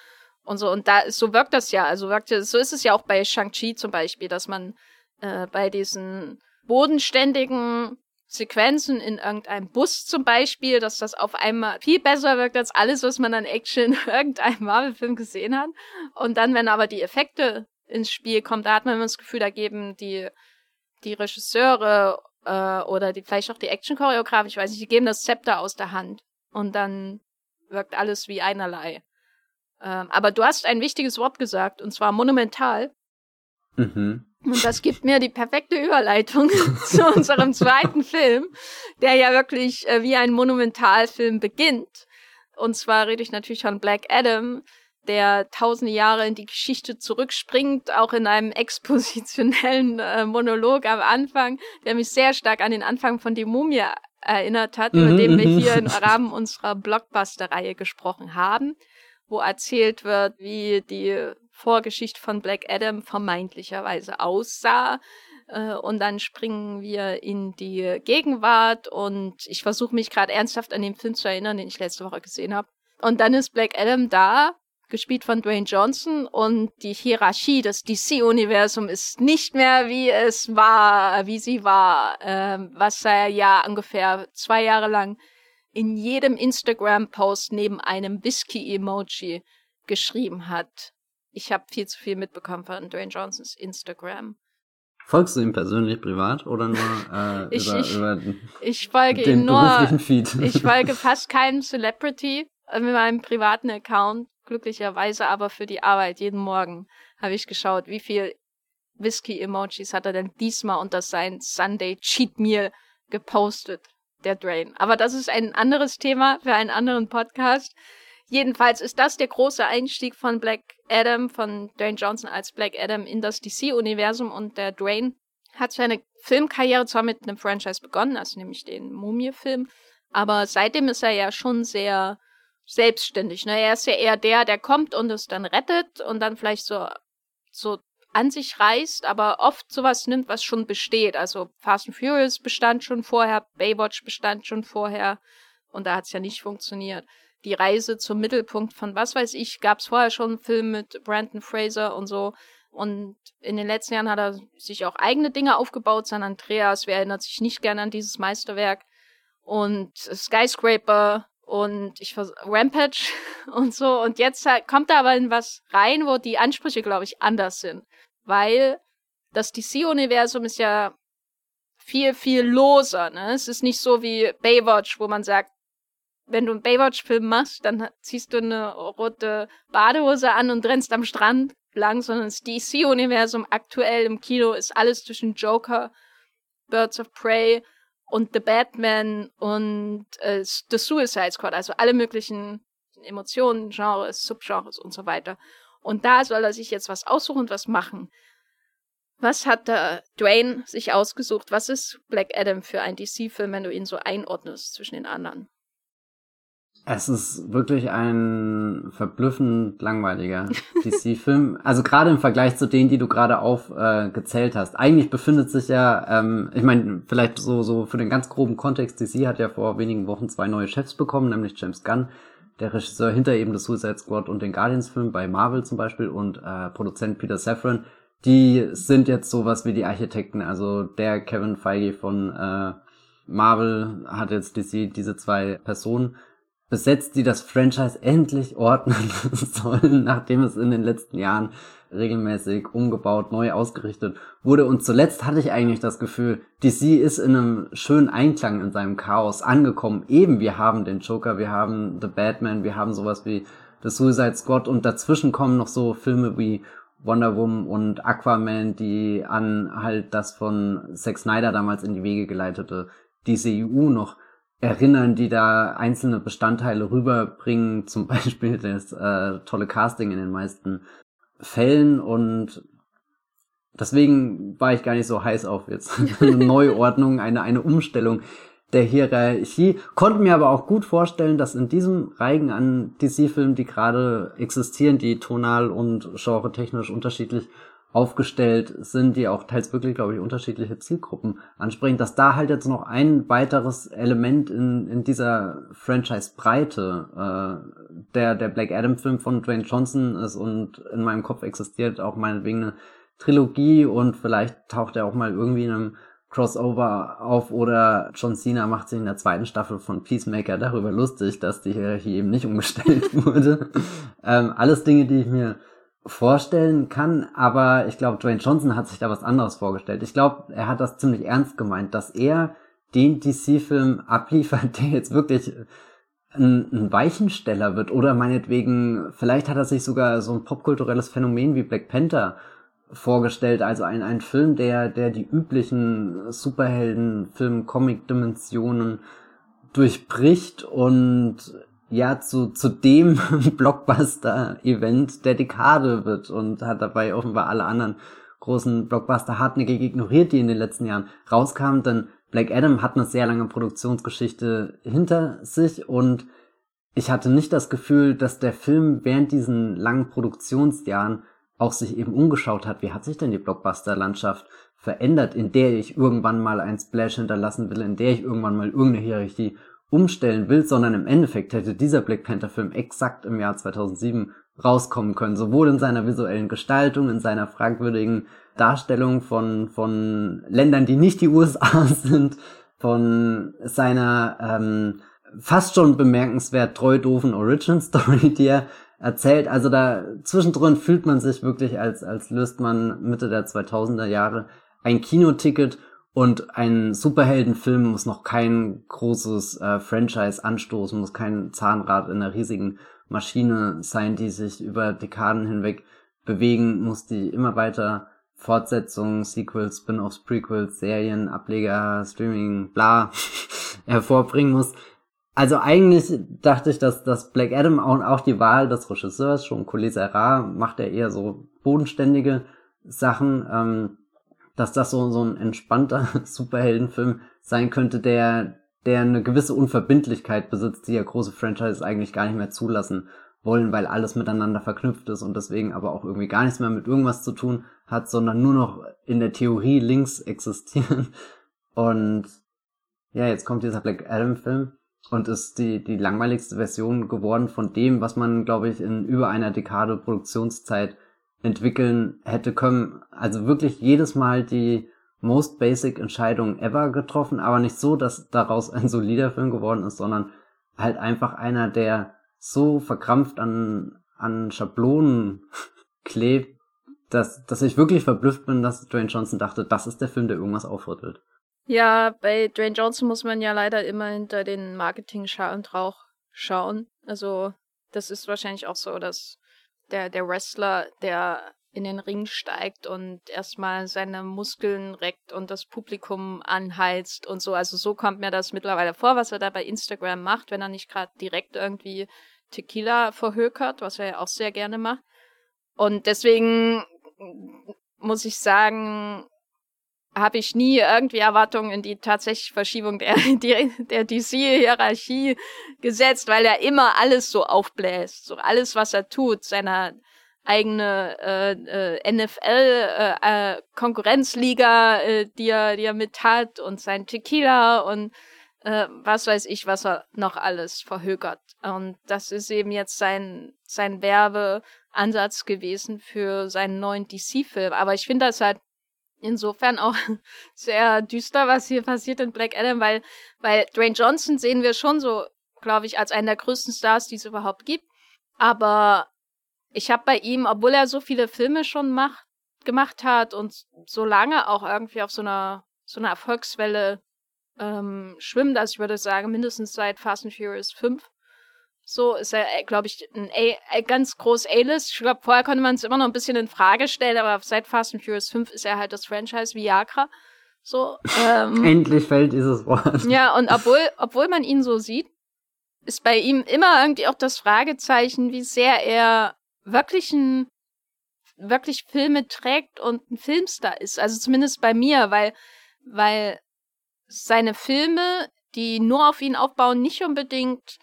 und so. Und da so wirkt das ja. Also wirkt, so ist es ja auch bei Shang-Chi zum Beispiel, dass man äh, bei diesen bodenständigen Sequenzen in irgendeinem Bus zum Beispiel, dass das auf einmal viel besser wirkt als alles, was man an Action in irgendeinem Marvel-Film gesehen hat. Und dann, wenn aber die Effekte ins Spiel kommen, da hat man immer das Gefühl, da geben die, die Regisseure äh, oder die, vielleicht auch die Action-Choreografen, ich weiß nicht, die geben das Zepter aus der Hand. Und dann wirkt alles wie einerlei. Ähm, aber du hast ein wichtiges Wort gesagt, und zwar monumental. Mhm. Und das gibt mir die perfekte Überleitung zu unserem zweiten Film, der ja wirklich äh, wie ein Monumentalfilm beginnt. Und zwar rede ich natürlich von Black Adam, der tausende Jahre in die Geschichte zurückspringt, auch in einem expositionellen äh, Monolog am Anfang, der mich sehr stark an den Anfang von Die Mumie erinnert hat, mhm, über den wir mhm. hier im Rahmen unserer Blockbuster-Reihe gesprochen haben, wo erzählt wird, wie die Vorgeschichte von Black Adam vermeintlicherweise aussah. Äh, und dann springen wir in die Gegenwart und ich versuche mich gerade ernsthaft an den Film zu erinnern, den ich letzte Woche gesehen habe. Und dann ist Black Adam da, gespielt von Dwayne Johnson und die Hierarchie des DC-Universum ist nicht mehr wie es war, wie sie war, äh, was er ja ungefähr zwei Jahre lang in jedem Instagram-Post neben einem Whisky-Emoji geschrieben hat ich habe viel zu viel mitbekommen von Dwayne Johnsons Instagram. Folgst du ihm persönlich privat oder nur äh, ich, über, ich, über ich folge den ihm nur, Feed? ich folge fast keinem Celebrity mit meinem privaten Account, glücklicherweise aber für die Arbeit jeden Morgen habe ich geschaut, wie viel Whisky-Emojis hat er denn diesmal unter sein Sunday Cheat Meal gepostet, der Drain. Aber das ist ein anderes Thema für einen anderen Podcast. Jedenfalls ist das der große Einstieg von Black Adam, von Dwayne Johnson als Black Adam in das DC-Universum und der Dwayne hat seine Filmkarriere zwar mit einem Franchise begonnen, also nämlich den Mumie-Film, aber seitdem ist er ja schon sehr selbstständig. Ne? Er ist ja eher der, der kommt und es dann rettet und dann vielleicht so, so an sich reißt, aber oft sowas nimmt, was schon besteht. Also Fast and Furious bestand schon vorher, Baywatch bestand schon vorher und da hat es ja nicht funktioniert die Reise zum Mittelpunkt von was weiß ich, gab es vorher schon einen Film mit Brandon Fraser und so. Und in den letzten Jahren hat er sich auch eigene Dinge aufgebaut. San Andreas, wer erinnert sich nicht gerne an dieses Meisterwerk? Und Skyscraper und ich Rampage und so. Und jetzt kommt er aber in was rein, wo die Ansprüche, glaube ich, anders sind. Weil das DC-Universum ist ja viel, viel loser. Ne? Es ist nicht so wie Baywatch, wo man sagt, wenn du einen Baywatch-Film machst, dann ziehst du eine rote Badehose an und rennst am Strand lang, sondern das DC-Universum aktuell im Kino ist alles zwischen Joker, Birds of Prey und The Batman und äh, The Suicide Squad, also alle möglichen Emotionen, Genres, Subgenres und so weiter. Und da soll er sich jetzt was aussuchen und was machen. Was hat der Dwayne sich ausgesucht? Was ist Black Adam für ein DC-Film, wenn du ihn so einordnest zwischen den anderen? Es ist wirklich ein verblüffend langweiliger DC-Film. Also gerade im Vergleich zu denen, die du gerade aufgezählt äh, hast. Eigentlich befindet sich ja, ähm, ich meine, vielleicht so, so für den ganz groben Kontext, DC hat ja vor wenigen Wochen zwei neue Chefs bekommen, nämlich James Gunn, der Regisseur hinter eben des Suicide Squad und den Guardians-Film bei Marvel zum Beispiel und äh, Produzent Peter Safran. Die sind jetzt sowas wie die Architekten. Also der Kevin Feige von äh, Marvel hat jetzt DC, diese zwei Personen besetzt, die das Franchise endlich ordnen sollen, nachdem es in den letzten Jahren regelmäßig umgebaut, neu ausgerichtet wurde. Und zuletzt hatte ich eigentlich das Gefühl, DC ist in einem schönen Einklang in seinem Chaos angekommen. Eben, wir haben den Joker, wir haben The Batman, wir haben sowas wie The Suicide Squad und dazwischen kommen noch so Filme wie Wonder Woman und Aquaman, die an halt das von Zack Snyder damals in die Wege geleitete DCU noch erinnern, die da einzelne Bestandteile rüberbringen, zum Beispiel das äh, tolle Casting in den meisten Fällen und deswegen war ich gar nicht so heiß auf jetzt eine Neuordnung, eine, eine Umstellung der Hierarchie. Konnte mir aber auch gut vorstellen, dass in diesem Reigen an DC-Filmen, die gerade existieren, die tonal und genre-technisch unterschiedlich aufgestellt sind, die auch teils wirklich, glaube ich, unterschiedliche Zielgruppen ansprechen, dass da halt jetzt noch ein weiteres Element in, in dieser Franchise-Breite äh, der, der Black Adam-Film von Dwayne Johnson ist und in meinem Kopf existiert auch meinetwegen eine Trilogie und vielleicht taucht er auch mal irgendwie in einem Crossover auf oder John Cena macht sich in der zweiten Staffel von Peacemaker darüber lustig, dass die Hierarchie eben nicht umgestellt wurde. ähm, alles Dinge, die ich mir vorstellen kann, aber ich glaube, Dwayne Johnson hat sich da was anderes vorgestellt. Ich glaube, er hat das ziemlich ernst gemeint, dass er den DC-Film abliefert, der jetzt wirklich ein, ein Weichensteller wird oder meinetwegen, vielleicht hat er sich sogar so ein popkulturelles Phänomen wie Black Panther vorgestellt, also ein, ein Film, der, der die üblichen Superhelden-Film, Comic-Dimensionen durchbricht und ja zu, zu dem Blockbuster-Event der Dekade wird und hat dabei offenbar alle anderen großen Blockbuster hartnäckig ignoriert, die in den letzten Jahren rauskamen, denn Black Adam hat eine sehr lange Produktionsgeschichte hinter sich und ich hatte nicht das Gefühl, dass der Film während diesen langen Produktionsjahren auch sich eben umgeschaut hat, wie hat sich denn die Blockbuster-Landschaft verändert, in der ich irgendwann mal ein Splash hinterlassen will, in der ich irgendwann mal irgendeine Hierarchie umstellen will, sondern im Endeffekt hätte dieser Black Panther Film exakt im Jahr 2007 rauskommen können, sowohl in seiner visuellen Gestaltung, in seiner fragwürdigen Darstellung von, von Ländern, die nicht die USA sind, von seiner ähm, fast schon bemerkenswert treu doofen Origin Story, die er erzählt. Also da zwischendrin fühlt man sich wirklich, als, als löst man Mitte der 2000er Jahre ein Kinoticket und ein Superheldenfilm muss noch kein großes äh, Franchise anstoßen, muss kein Zahnrad in einer riesigen Maschine sein, die sich über Dekaden hinweg bewegen muss, die immer weiter Fortsetzungen, Sequels, Spin-offs, Prequels, Serien, Ableger, Streaming, bla hervorbringen muss. Also eigentlich dachte ich, dass, dass Black Adam auch, auch die Wahl des Regisseurs, schon Collet Serra, macht er eher so bodenständige Sachen, ähm, dass das so, so ein entspannter Superheldenfilm sein könnte, der, der eine gewisse Unverbindlichkeit besitzt, die ja große Franchises eigentlich gar nicht mehr zulassen wollen, weil alles miteinander verknüpft ist und deswegen aber auch irgendwie gar nichts mehr mit irgendwas zu tun hat, sondern nur noch in der Theorie links existieren. Und ja, jetzt kommt dieser Black Adam Film und ist die, die langweiligste Version geworden von dem, was man, glaube ich, in über einer Dekade Produktionszeit entwickeln hätte können. Also wirklich jedes Mal die most basic Entscheidung ever getroffen, aber nicht so, dass daraus ein solider Film geworden ist, sondern halt einfach einer, der so verkrampft an, an Schablonen klebt, dass, dass ich wirklich verblüfft bin, dass Dwayne Johnson dachte, das ist der Film, der irgendwas aufrüttelt. Ja, bei Dwayne Johnson muss man ja leider immer hinter den Marketing-Schall und Rauch schauen. Also, das ist wahrscheinlich auch so, dass der, der Wrestler, der in den Ring steigt und erstmal seine Muskeln reckt und das Publikum anheizt und so. Also so kommt mir das mittlerweile vor, was er da bei Instagram macht, wenn er nicht gerade direkt irgendwie Tequila verhökert, was er ja auch sehr gerne macht. Und deswegen muss ich sagen, habe ich nie irgendwie Erwartungen in die tatsächliche Verschiebung der, der, der DC-Hierarchie gesetzt, weil er immer alles so aufbläst. So alles, was er tut, seiner eigene äh, äh, NFL-Konkurrenzliga, äh, äh, die, er, die er mit hat und sein Tequila und äh, was weiß ich, was er noch alles verhökert. Und das ist eben jetzt sein, sein Werbeansatz gewesen für seinen neuen DC-Film. Aber ich finde das halt insofern auch sehr düster, was hier passiert in Black Adam, weil, weil Dwayne Johnson sehen wir schon so glaube ich, als einen der größten Stars, die es überhaupt gibt. Aber ich habe bei ihm, obwohl er so viele Filme schon macht, gemacht hat und so lange auch irgendwie auf so einer so einer Erfolgswelle ähm, schwimmt, also ich würde sagen, mindestens seit Fast and Furious 5. So ist er, äh, glaube ich, ein, A, ein ganz groß A-List. Ich glaube, vorher konnte man es immer noch ein bisschen in Frage stellen, aber seit Fast and Furious 5 ist er halt das Franchise Viagra. So, ähm, Endlich fällt dieses Wort. Ja, und obwohl, obwohl man ihn so sieht, ist bei ihm immer irgendwie auch das Fragezeichen, wie sehr er wirklich ein, wirklich Filme trägt und ein Filmstar ist. Also zumindest bei mir, weil, weil seine Filme, die nur auf ihn aufbauen, nicht unbedingt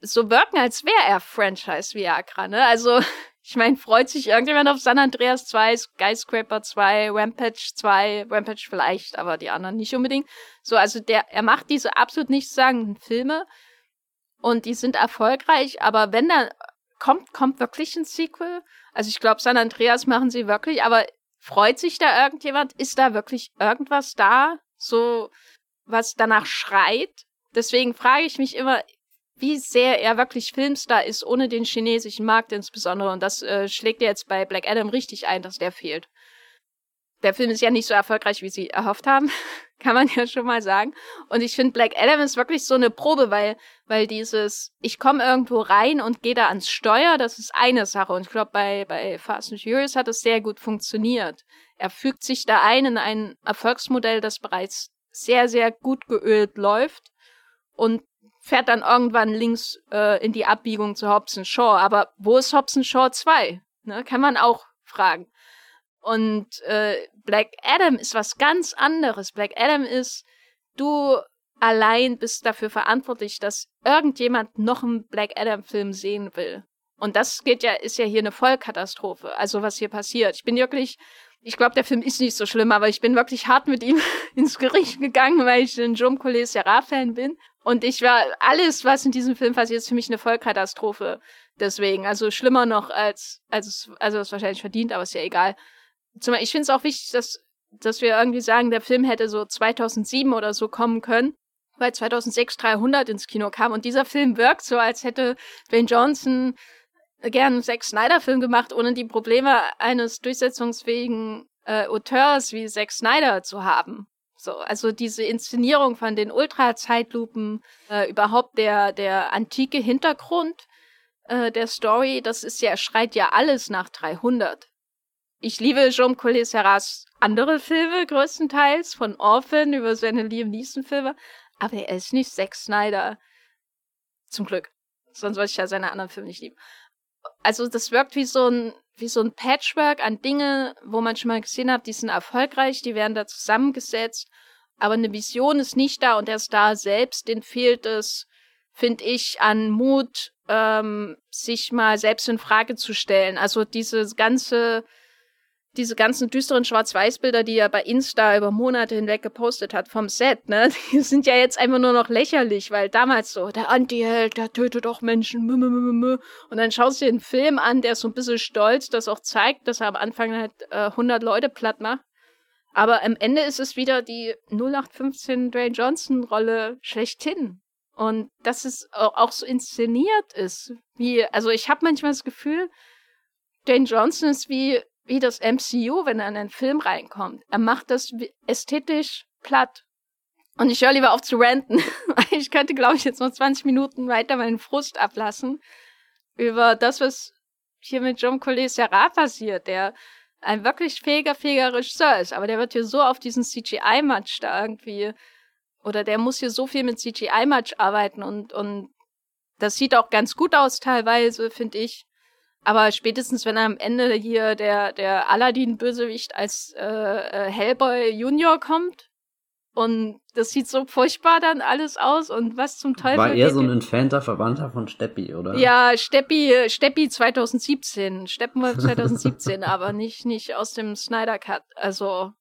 so wirken, als wäre er Franchise Viagra, ne? Also, ich meine, freut sich irgendjemand auf San Andreas 2, Skyscraper 2, Rampage 2, Rampage vielleicht, aber die anderen nicht unbedingt. So, also der, er macht diese absolut nichtssagenden Filme und die sind erfolgreich, aber wenn da kommt, kommt wirklich ein Sequel? Also ich glaube, San Andreas machen sie wirklich, aber freut sich da irgendjemand? Ist da wirklich irgendwas da? So, was danach schreit? Deswegen frage ich mich immer, wie sehr er wirklich Filmstar ist, ohne den chinesischen Markt insbesondere. Und das äh, schlägt jetzt bei Black Adam richtig ein, dass der fehlt. Der Film ist ja nicht so erfolgreich, wie sie erhofft haben, kann man ja schon mal sagen. Und ich finde, Black Adam ist wirklich so eine Probe, weil, weil dieses, ich komme irgendwo rein und gehe da ans Steuer, das ist eine Sache. Und ich glaube, bei, bei Fast and Furious hat es sehr gut funktioniert. Er fügt sich da ein in ein Erfolgsmodell, das bereits sehr, sehr gut geölt läuft und fährt dann irgendwann links äh, in die Abbiegung zu Hobson Shaw. Aber wo ist Hobson Shaw 2? Ne, kann man auch fragen. Und äh, Black Adam ist was ganz anderes. Black Adam ist, du allein bist dafür verantwortlich, dass irgendjemand noch einen Black Adam-Film sehen will. Und das geht ja, ist ja hier eine Vollkatastrophe. Also was hier passiert. Ich bin wirklich, ich glaube, der Film ist nicht so schlimm, aber ich bin wirklich hart mit ihm ins Gericht gegangen, weil ich ein Jom Collet Serra-Fan bin. Und ich war, alles, was in diesem Film passiert, ist für mich eine Vollkatastrophe. Deswegen, also schlimmer noch als, als also es wahrscheinlich verdient, aber ist ja egal. Zum, ich finde es auch wichtig, dass, dass wir irgendwie sagen, der Film hätte so 2007 oder so kommen können, weil 2006 300 ins Kino kam und dieser Film wirkt so, als hätte Dwayne Johnson gern einen Zack Snyder-Film gemacht, ohne die Probleme eines durchsetzungsfähigen äh, Auteurs wie Zack Snyder zu haben. So, also diese Inszenierung von den Ultra-Zeitlupen, äh, überhaupt der, der antike Hintergrund äh, der Story, das ist ja, schreit ja alles nach 300. Ich liebe Jean Collet Serras andere Filme größtenteils, von Orphan über seine Liam Neeson-Filme, aber er ist nicht Zack Snyder. Zum Glück. Sonst wollte ich ja seine anderen Filme nicht lieben. Also das wirkt wie so ein wie so ein Patchwork an Dinge, wo man schon mal gesehen hat, die sind erfolgreich, die werden da zusammengesetzt, aber eine Vision ist nicht da und der Star selbst, den fehlt es, finde ich, an Mut, ähm, sich mal selbst in Frage zu stellen. Also diese ganze diese ganzen düsteren Schwarz-Weiß-Bilder, die er bei Insta über Monate hinweg gepostet hat vom Set, ne, die sind ja jetzt einfach nur noch lächerlich, weil damals so, der Anti-Held, der tötet auch Menschen, und dann schaust du dir einen Film an, der ist so ein bisschen stolz, das auch zeigt, dass er am Anfang halt äh, 100 Leute platt macht. Aber am Ende ist es wieder die 0815 Dwayne Johnson-Rolle schlechthin. Und dass es auch so inszeniert ist. Wie, also ich habe manchmal das Gefühl, Dwayne Johnson ist wie wie das MCU, wenn er in einen Film reinkommt. Er macht das ästhetisch platt. Und ich höre lieber auf zu ranten. ich könnte, glaube ich, jetzt noch 20 Minuten weiter meinen Frust ablassen über das, was hier mit John Collet Serra passiert, der ein wirklich fähiger, fähiger Regisseur ist. Aber der wird hier so auf diesen CGI-Match da irgendwie, oder der muss hier so viel mit CGI-Match arbeiten und, und das sieht auch ganz gut aus teilweise, finde ich. Aber spätestens, wenn am Ende hier der, der Aladdin-Bösewicht als äh, äh, Hellboy Junior kommt und das sieht so furchtbar dann alles aus und was zum Teufel. War er so ein entfernter Verwandter von Steppi, oder? Ja, Steppi, Steppi 2017. Steppenwolf 2017, aber nicht, nicht aus dem Snyder Cut. Also,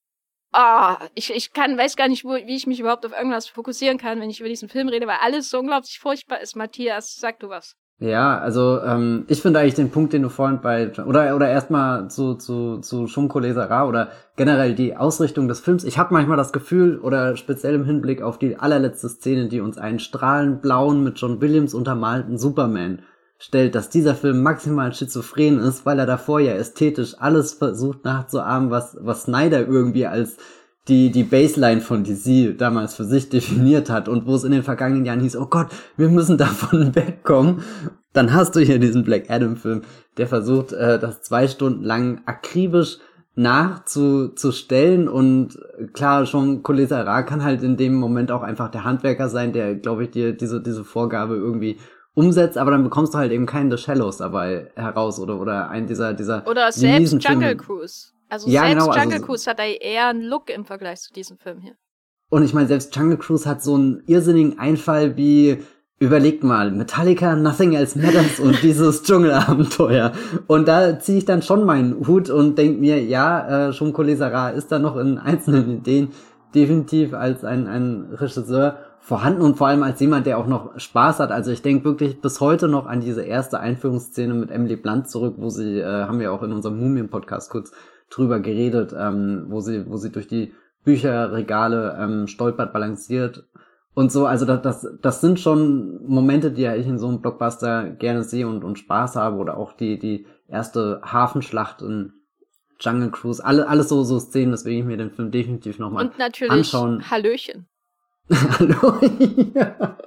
ah, ich, ich kann, weiß gar nicht, wo, wie ich mich überhaupt auf irgendwas fokussieren kann, wenn ich über diesen Film rede, weil alles so unglaublich furchtbar ist. Matthias, sag du was. Ja, also ähm, ich finde eigentlich den Punkt, den du vorhin bei oder oder erstmal zu zu zu Shumko Lesera oder generell die Ausrichtung des Films. Ich habe manchmal das Gefühl oder speziell im Hinblick auf die allerletzte Szene, die uns einen strahlend blauen mit John Williams untermalten Superman stellt, dass dieser Film maximal schizophren ist, weil er davor ja ästhetisch alles versucht nachzuahmen, was was Snyder irgendwie als die, die Baseline von DC damals für sich definiert hat und wo es in den vergangenen Jahren hieß, oh Gott, wir müssen davon wegkommen, dann hast du hier diesen Black Adam Film, der versucht, äh, das zwei Stunden lang akribisch nachzustellen und klar, schon Colesara kann halt in dem Moment auch einfach der Handwerker sein, der, glaube ich, dir diese, diese Vorgabe irgendwie umsetzt, aber dann bekommst du halt eben keinen The Shallows dabei heraus oder, oder einen dieser, dieser Oder selbst Jungle Cruise. Also ja, selbst genau, also Jungle also, Cruise hat da eher einen Look im Vergleich zu diesem Film hier. Und ich meine, selbst Jungle Cruise hat so einen irrsinnigen Einfall wie, überlegt mal, Metallica, Nothing Else Matters und dieses Dschungelabenteuer. Und da ziehe ich dann schon meinen Hut und denk mir, ja, äh, schon Colesara ist da noch in einzelnen Ideen definitiv als ein, ein Regisseur vorhanden und vor allem als jemand, der auch noch Spaß hat. Also ich denke wirklich bis heute noch an diese erste Einführungsszene mit Emily Blunt zurück, wo sie, äh, haben wir auch in unserem Mumien-Podcast kurz drüber geredet, ähm, wo sie, wo sie durch die Bücherregale ähm, stolpert, balanciert und so. Also das, das, das sind schon Momente, die ja ich in so einem Blockbuster gerne sehe und, und Spaß habe. Oder auch die, die erste Hafenschlacht in Jungle Cruise. Alle, alles so, so Szenen, deswegen ich mir den Film definitiv nochmal anschauen. Und natürlich anschauen. Hallöchen. Hallo. ja.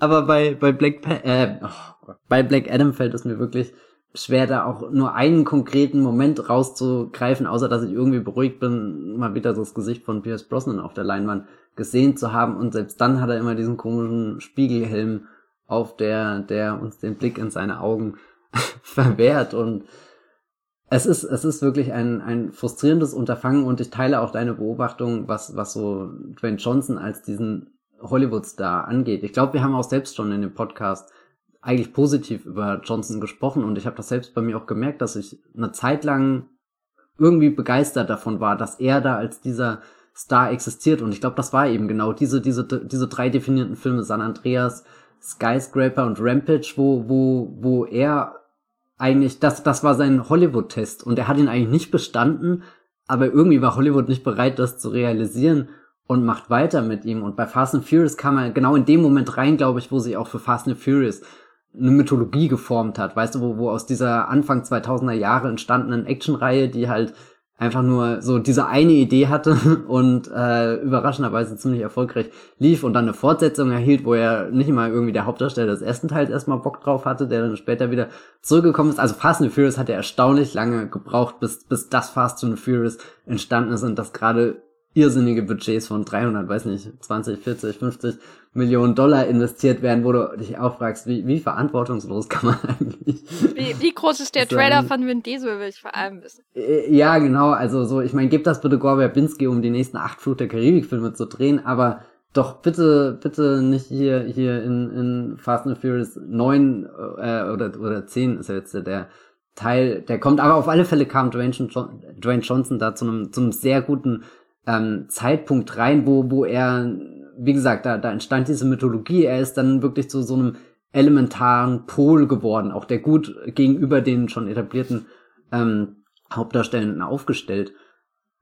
Aber bei, bei Black, pa äh, oh bei Black Adam fällt es mir wirklich schwer, da auch nur einen konkreten Moment rauszugreifen, außer dass ich irgendwie beruhigt bin, mal wieder das Gesicht von Pierce Brosnan auf der Leinwand gesehen zu haben. Und selbst dann hat er immer diesen komischen Spiegelhelm auf, der, der uns den Blick in seine Augen verwehrt. Und es ist, es ist wirklich ein, ein frustrierendes Unterfangen und ich teile auch deine Beobachtung, was, was so Dwayne Johnson als diesen Hollywood-Star angeht. Ich glaube, wir haben auch selbst schon in dem Podcast eigentlich positiv über Johnson gesprochen und ich habe das selbst bei mir auch gemerkt, dass ich eine Zeit lang irgendwie begeistert davon war, dass er da als dieser Star existiert und ich glaube, das war eben genau diese diese diese drei definierten Filme San Andreas, Skyscraper und Rampage, wo wo wo er eigentlich das das war sein Hollywood Test und er hat ihn eigentlich nicht bestanden, aber irgendwie war Hollywood nicht bereit das zu realisieren und macht weiter mit ihm und bei Fast and Furious kam er genau in dem Moment rein, glaube ich, wo sie auch für Fast and Furious eine Mythologie geformt hat, weißt du, wo, wo aus dieser Anfang 2000er Jahre entstandenen Actionreihe, die halt einfach nur so diese eine Idee hatte und äh, überraschenderweise ziemlich erfolgreich lief und dann eine Fortsetzung erhielt, wo er nicht mal irgendwie der Hauptdarsteller des ersten Teils erstmal Bock drauf hatte, der dann später wieder zurückgekommen ist. Also Fast and Furious hat ja erstaunlich lange gebraucht, bis, bis das Fast and Furious entstanden ist und das gerade irrsinnige Budgets von 300, weiß nicht, 20, 40, 50 Millionen Dollar investiert werden, wo du dich auch fragst, wie, wie verantwortungslos kann man eigentlich. Wie, wie groß ist der Trailer von Vin Diesel, will ich vor allem wissen. Äh, ja, genau, also so, ich meine, gib das bitte Gore Verbinski, um die nächsten acht Flut der Karibik-Filme zu drehen, aber doch bitte, bitte nicht hier, hier in, in Fast and Furious 9 äh, oder, oder 10 ist ja jetzt der Teil, der kommt, aber auf alle Fälle kam Dwayne, Dwayne Johnson da zu einem, zu einem sehr guten ähm, Zeitpunkt rein, wo, wo er, wie gesagt, da, da entstand diese Mythologie, er ist dann wirklich zu so einem elementaren Pol geworden, auch der gut gegenüber den schon etablierten ähm, Hauptdarstellenden aufgestellt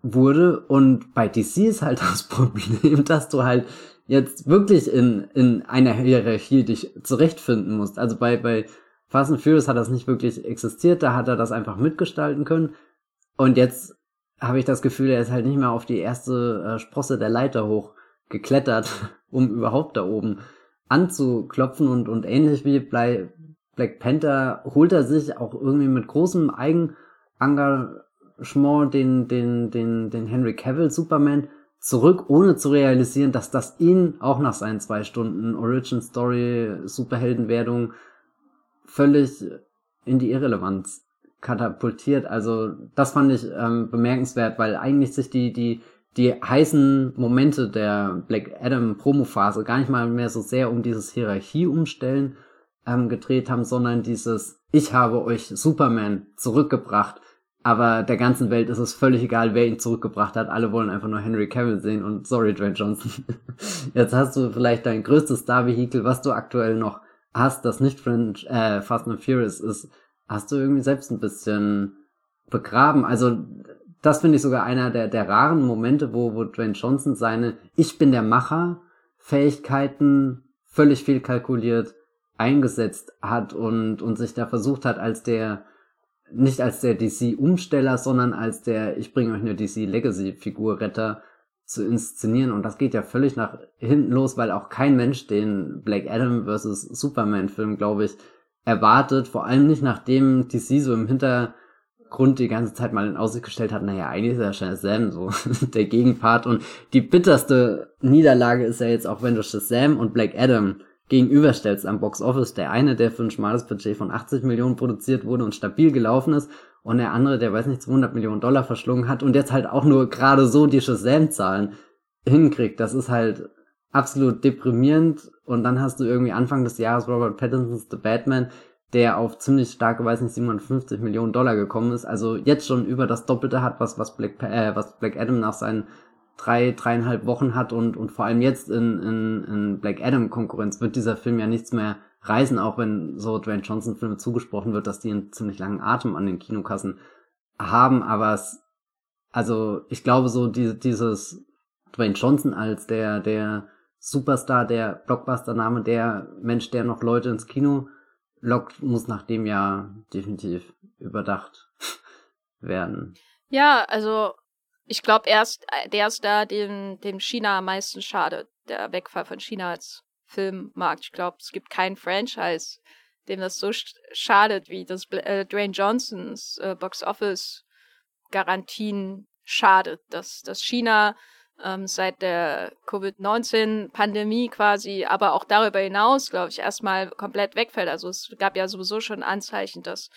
wurde. Und bei DC ist halt das Problem, dass du halt jetzt wirklich in, in einer Hierarchie dich zurechtfinden musst. Also bei, bei Fast and Furious hat das nicht wirklich existiert, da hat er das einfach mitgestalten können. Und jetzt habe ich das Gefühl, er ist halt nicht mehr auf die erste äh, Sprosse der Leiter hoch geklettert, um überhaupt da oben anzuklopfen und, und ähnlich wie bei Black Panther holt er sich auch irgendwie mit großem Eigenengagement den, den, den, den Henry Cavill Superman zurück, ohne zu realisieren, dass das ihn auch nach seinen zwei Stunden Origin Story Superheldenwerdung völlig in die Irrelevanz katapultiert. Also das fand ich ähm, bemerkenswert, weil eigentlich sich die, die, die heißen Momente der Black Adam Promo-Phase gar nicht mal mehr so sehr um dieses Hierarchie-Umstellen ähm, gedreht haben, sondern dieses Ich habe euch Superman zurückgebracht, aber der ganzen Welt ist es völlig egal, wer ihn zurückgebracht hat. Alle wollen einfach nur Henry Cavill sehen und sorry, Dwayne Johnson. Jetzt hast du vielleicht dein größtes Star-Vehikel, was du aktuell noch hast, das nicht Fringe, äh, Fast and Furious ist, hast du irgendwie selbst ein bisschen begraben. Also das finde ich sogar einer der, der raren Momente, wo, wo Dwayne Johnson seine Ich bin der Macher Fähigkeiten völlig viel kalkuliert eingesetzt hat und, und sich da versucht hat, als der, nicht als der DC-Umsteller, sondern als der Ich bringe euch eine DC-Legacy-Figur Retter zu inszenieren. Und das geht ja völlig nach hinten los, weil auch kein Mensch den Black Adam vs. Superman-Film, glaube ich, erwartet. Vor allem nicht nachdem DC so im Hinter Grund die ganze Zeit mal in Aussicht gestellt hat, naja, eigentlich ist ja Shazam so der Gegenpart. Und die bitterste Niederlage ist ja jetzt auch, wenn du Shazam und Black Adam gegenüberstellst am Box Office, der eine, der für ein schmales Budget von 80 Millionen produziert wurde und stabil gelaufen ist. Und der andere, der weiß nicht, 200 Millionen Dollar verschlungen hat und jetzt halt auch nur gerade so die Shazam-Zahlen hinkriegt, das ist halt absolut deprimierend. Und dann hast du irgendwie Anfang des Jahres Robert Pattinson's The Batman, der auf ziemlich starke, weiß nicht, 750 Millionen Dollar gekommen ist, also jetzt schon über das Doppelte hat, was, was Black, äh, was Black Adam nach seinen drei, dreieinhalb Wochen hat und, und vor allem jetzt in, in, in Black Adam Konkurrenz wird dieser Film ja nichts mehr reißen, auch wenn so Dwayne Johnson Filme zugesprochen wird, dass die einen ziemlich langen Atem an den Kinokassen haben, aber es, also ich glaube so die, dieses Dwayne Johnson als der, der Superstar, der Blockbuster-Name, der Mensch, der noch Leute ins Kino lockt, muss nach dem Jahr definitiv überdacht werden. Ja, also ich glaube erst, äh, der ist da, dem, dem China am meisten schadet, der Wegfall von China als Filmmarkt. Ich glaube, es gibt kein Franchise, dem das so schadet wie das äh, Dwayne Johnsons äh, Box Office Garantien schadet, dass, dass China ähm, seit der Covid-19-Pandemie quasi, aber auch darüber hinaus, glaube ich, erstmal komplett wegfällt. Also es gab ja sowieso schon Anzeichen, dass,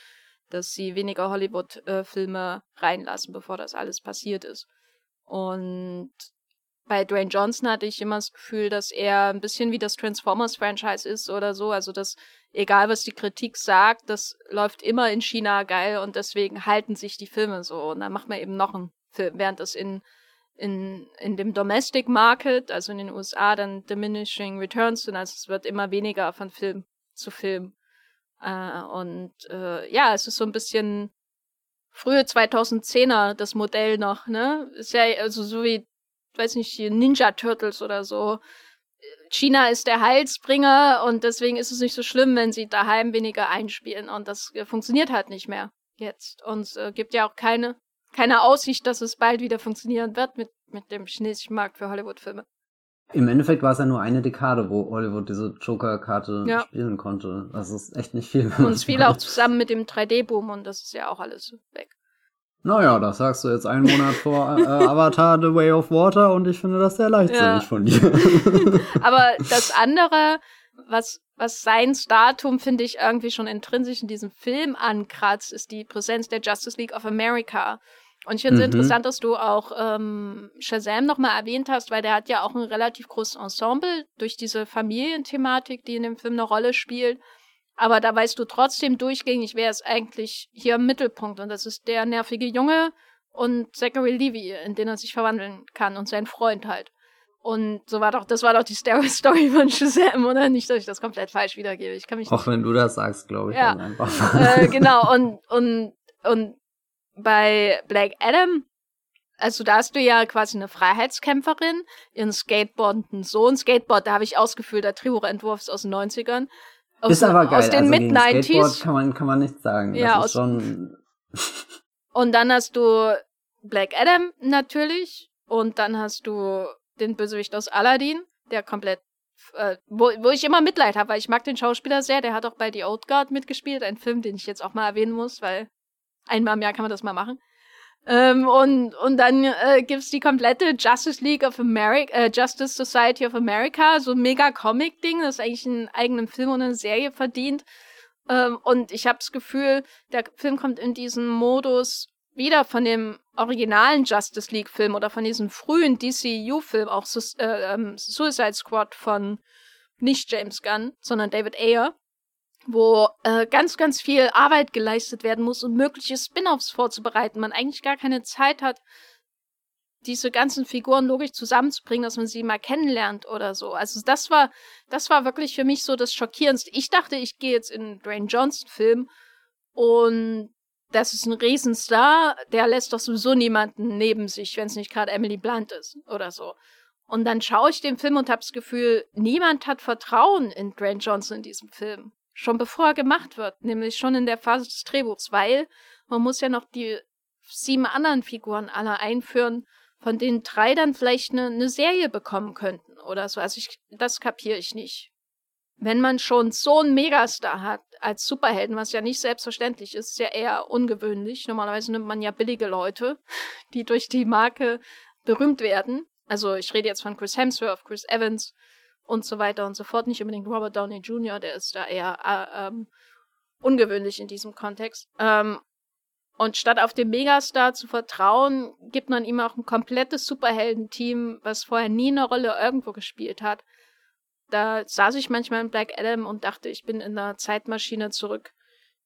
dass sie weniger Hollywood-Filme reinlassen, bevor das alles passiert ist. Und bei Dwayne Johnson hatte ich immer das Gefühl, dass er ein bisschen wie das Transformers-Franchise ist oder so. Also, dass egal was die Kritik sagt, das läuft immer in China geil und deswegen halten sich die Filme so. Und dann macht man eben noch einen Film, während das in in, in dem Domestic Market, also in den USA, dann diminishing returns sind. Also es wird immer weniger von Film zu Film. Äh, und äh, ja, es ist so ein bisschen frühe 2010er das Modell noch, ne? Ist ja also so wie, weiß nicht, Ninja Turtles oder so. China ist der Heilsbringer und deswegen ist es nicht so schlimm, wenn sie daheim weniger einspielen und das äh, funktioniert halt nicht mehr jetzt. Und es äh, gibt ja auch keine keine Aussicht, dass es bald wieder funktionieren wird mit, mit dem chinesischen Markt für Hollywood-Filme. Im Endeffekt war es ja nur eine Dekade, wo Hollywood diese Joker-Karte ja. spielen konnte. Das ist echt nicht viel. Und es fiel auch zusammen mit dem 3D-Boom und das ist ja auch alles weg. Naja, das sagst du jetzt einen Monat vor äh, Avatar The Way of Water und ich finde das sehr leichtsinnig ja. von dir. Aber das andere, was, was sein Datum, finde ich, irgendwie schon intrinsisch in diesem Film ankratzt, ist die Präsenz der Justice League of America. Und ich finde es mhm. interessant, dass du auch ähm, Shazam nochmal erwähnt hast, weil der hat ja auch ein relativ großes Ensemble durch diese Familienthematik, die in dem Film eine Rolle spielt. Aber da weißt du trotzdem durchgängig, wer ist eigentlich hier im Mittelpunkt. Und das ist der nervige Junge und Zachary Levy, in den er sich verwandeln kann und sein Freund halt. Und so war doch, das war doch die Story von Shazam, oder? Nicht, dass ich das komplett falsch wiedergebe. Ich kann mich Auch wenn du das sagst, glaube ich. Ja. Äh, genau, und, und, und bei Black Adam, also da hast du ja quasi eine Freiheitskämpferin, ihren skateboardenden Sohn. Skateboard, da habe ich ausgefüllt, der Drehbuchentwurf ist aus den 90ern. Aus, ist aber geil. Aus den also Mid-90s. Kann man, kann man nichts sagen. Ja, das ist schon. und dann hast du Black Adam natürlich. Und dann hast du den Bösewicht aus Aladdin, der komplett äh, wo, wo ich immer Mitleid habe, weil ich mag den Schauspieler sehr. Der hat auch bei The Old Guard mitgespielt, ein Film, den ich jetzt auch mal erwähnen muss, weil Einmal im Jahr kann man das mal machen. Ähm, und, und dann äh, gibt's die komplette Justice League of America, äh, Justice Society of America, so ein mega Comic-Ding, das eigentlich einen eigenen Film und eine Serie verdient. Ähm, und ich habe das Gefühl, der Film kommt in diesen Modus wieder von dem originalen Justice League-Film oder von diesem frühen DCU-Film, auch Su äh, ähm, Suicide Squad von nicht James Gunn, sondern David Ayer wo äh, ganz, ganz viel Arbeit geleistet werden muss, um mögliche Spin-offs vorzubereiten. Man eigentlich gar keine Zeit hat, diese ganzen Figuren logisch zusammenzubringen, dass man sie mal kennenlernt oder so. Also das war, das war wirklich für mich so das Schockierendste. Ich dachte, ich gehe jetzt in einen Dwayne Johnson Film und das ist ein Riesenstar, der lässt doch sowieso niemanden neben sich, wenn es nicht gerade Emily Blunt ist oder so. Und dann schaue ich den Film und habe das Gefühl, niemand hat Vertrauen in Dwayne Johnson in diesem Film. Schon bevor er gemacht wird, nämlich schon in der Phase des Drehbuchs, weil man muss ja noch die sieben anderen Figuren alle einführen, von denen drei dann vielleicht eine, eine Serie bekommen könnten oder so. Also ich, das kapiere ich nicht. Wenn man schon so einen Megastar hat als Superhelden, was ja nicht selbstverständlich ist, ist ja eher ungewöhnlich. Normalerweise nimmt man ja billige Leute, die durch die Marke berühmt werden. Also ich rede jetzt von Chris Hemsworth, Chris Evans und so weiter und so fort. Nicht unbedingt Robert Downey Jr., der ist da eher äh, ähm, ungewöhnlich in diesem Kontext. Ähm, und statt auf den Megastar zu vertrauen, gibt man ihm auch ein komplettes Superheldenteam, was vorher nie eine Rolle irgendwo gespielt hat. Da saß ich manchmal in Black Adam und dachte, ich bin in einer Zeitmaschine zurück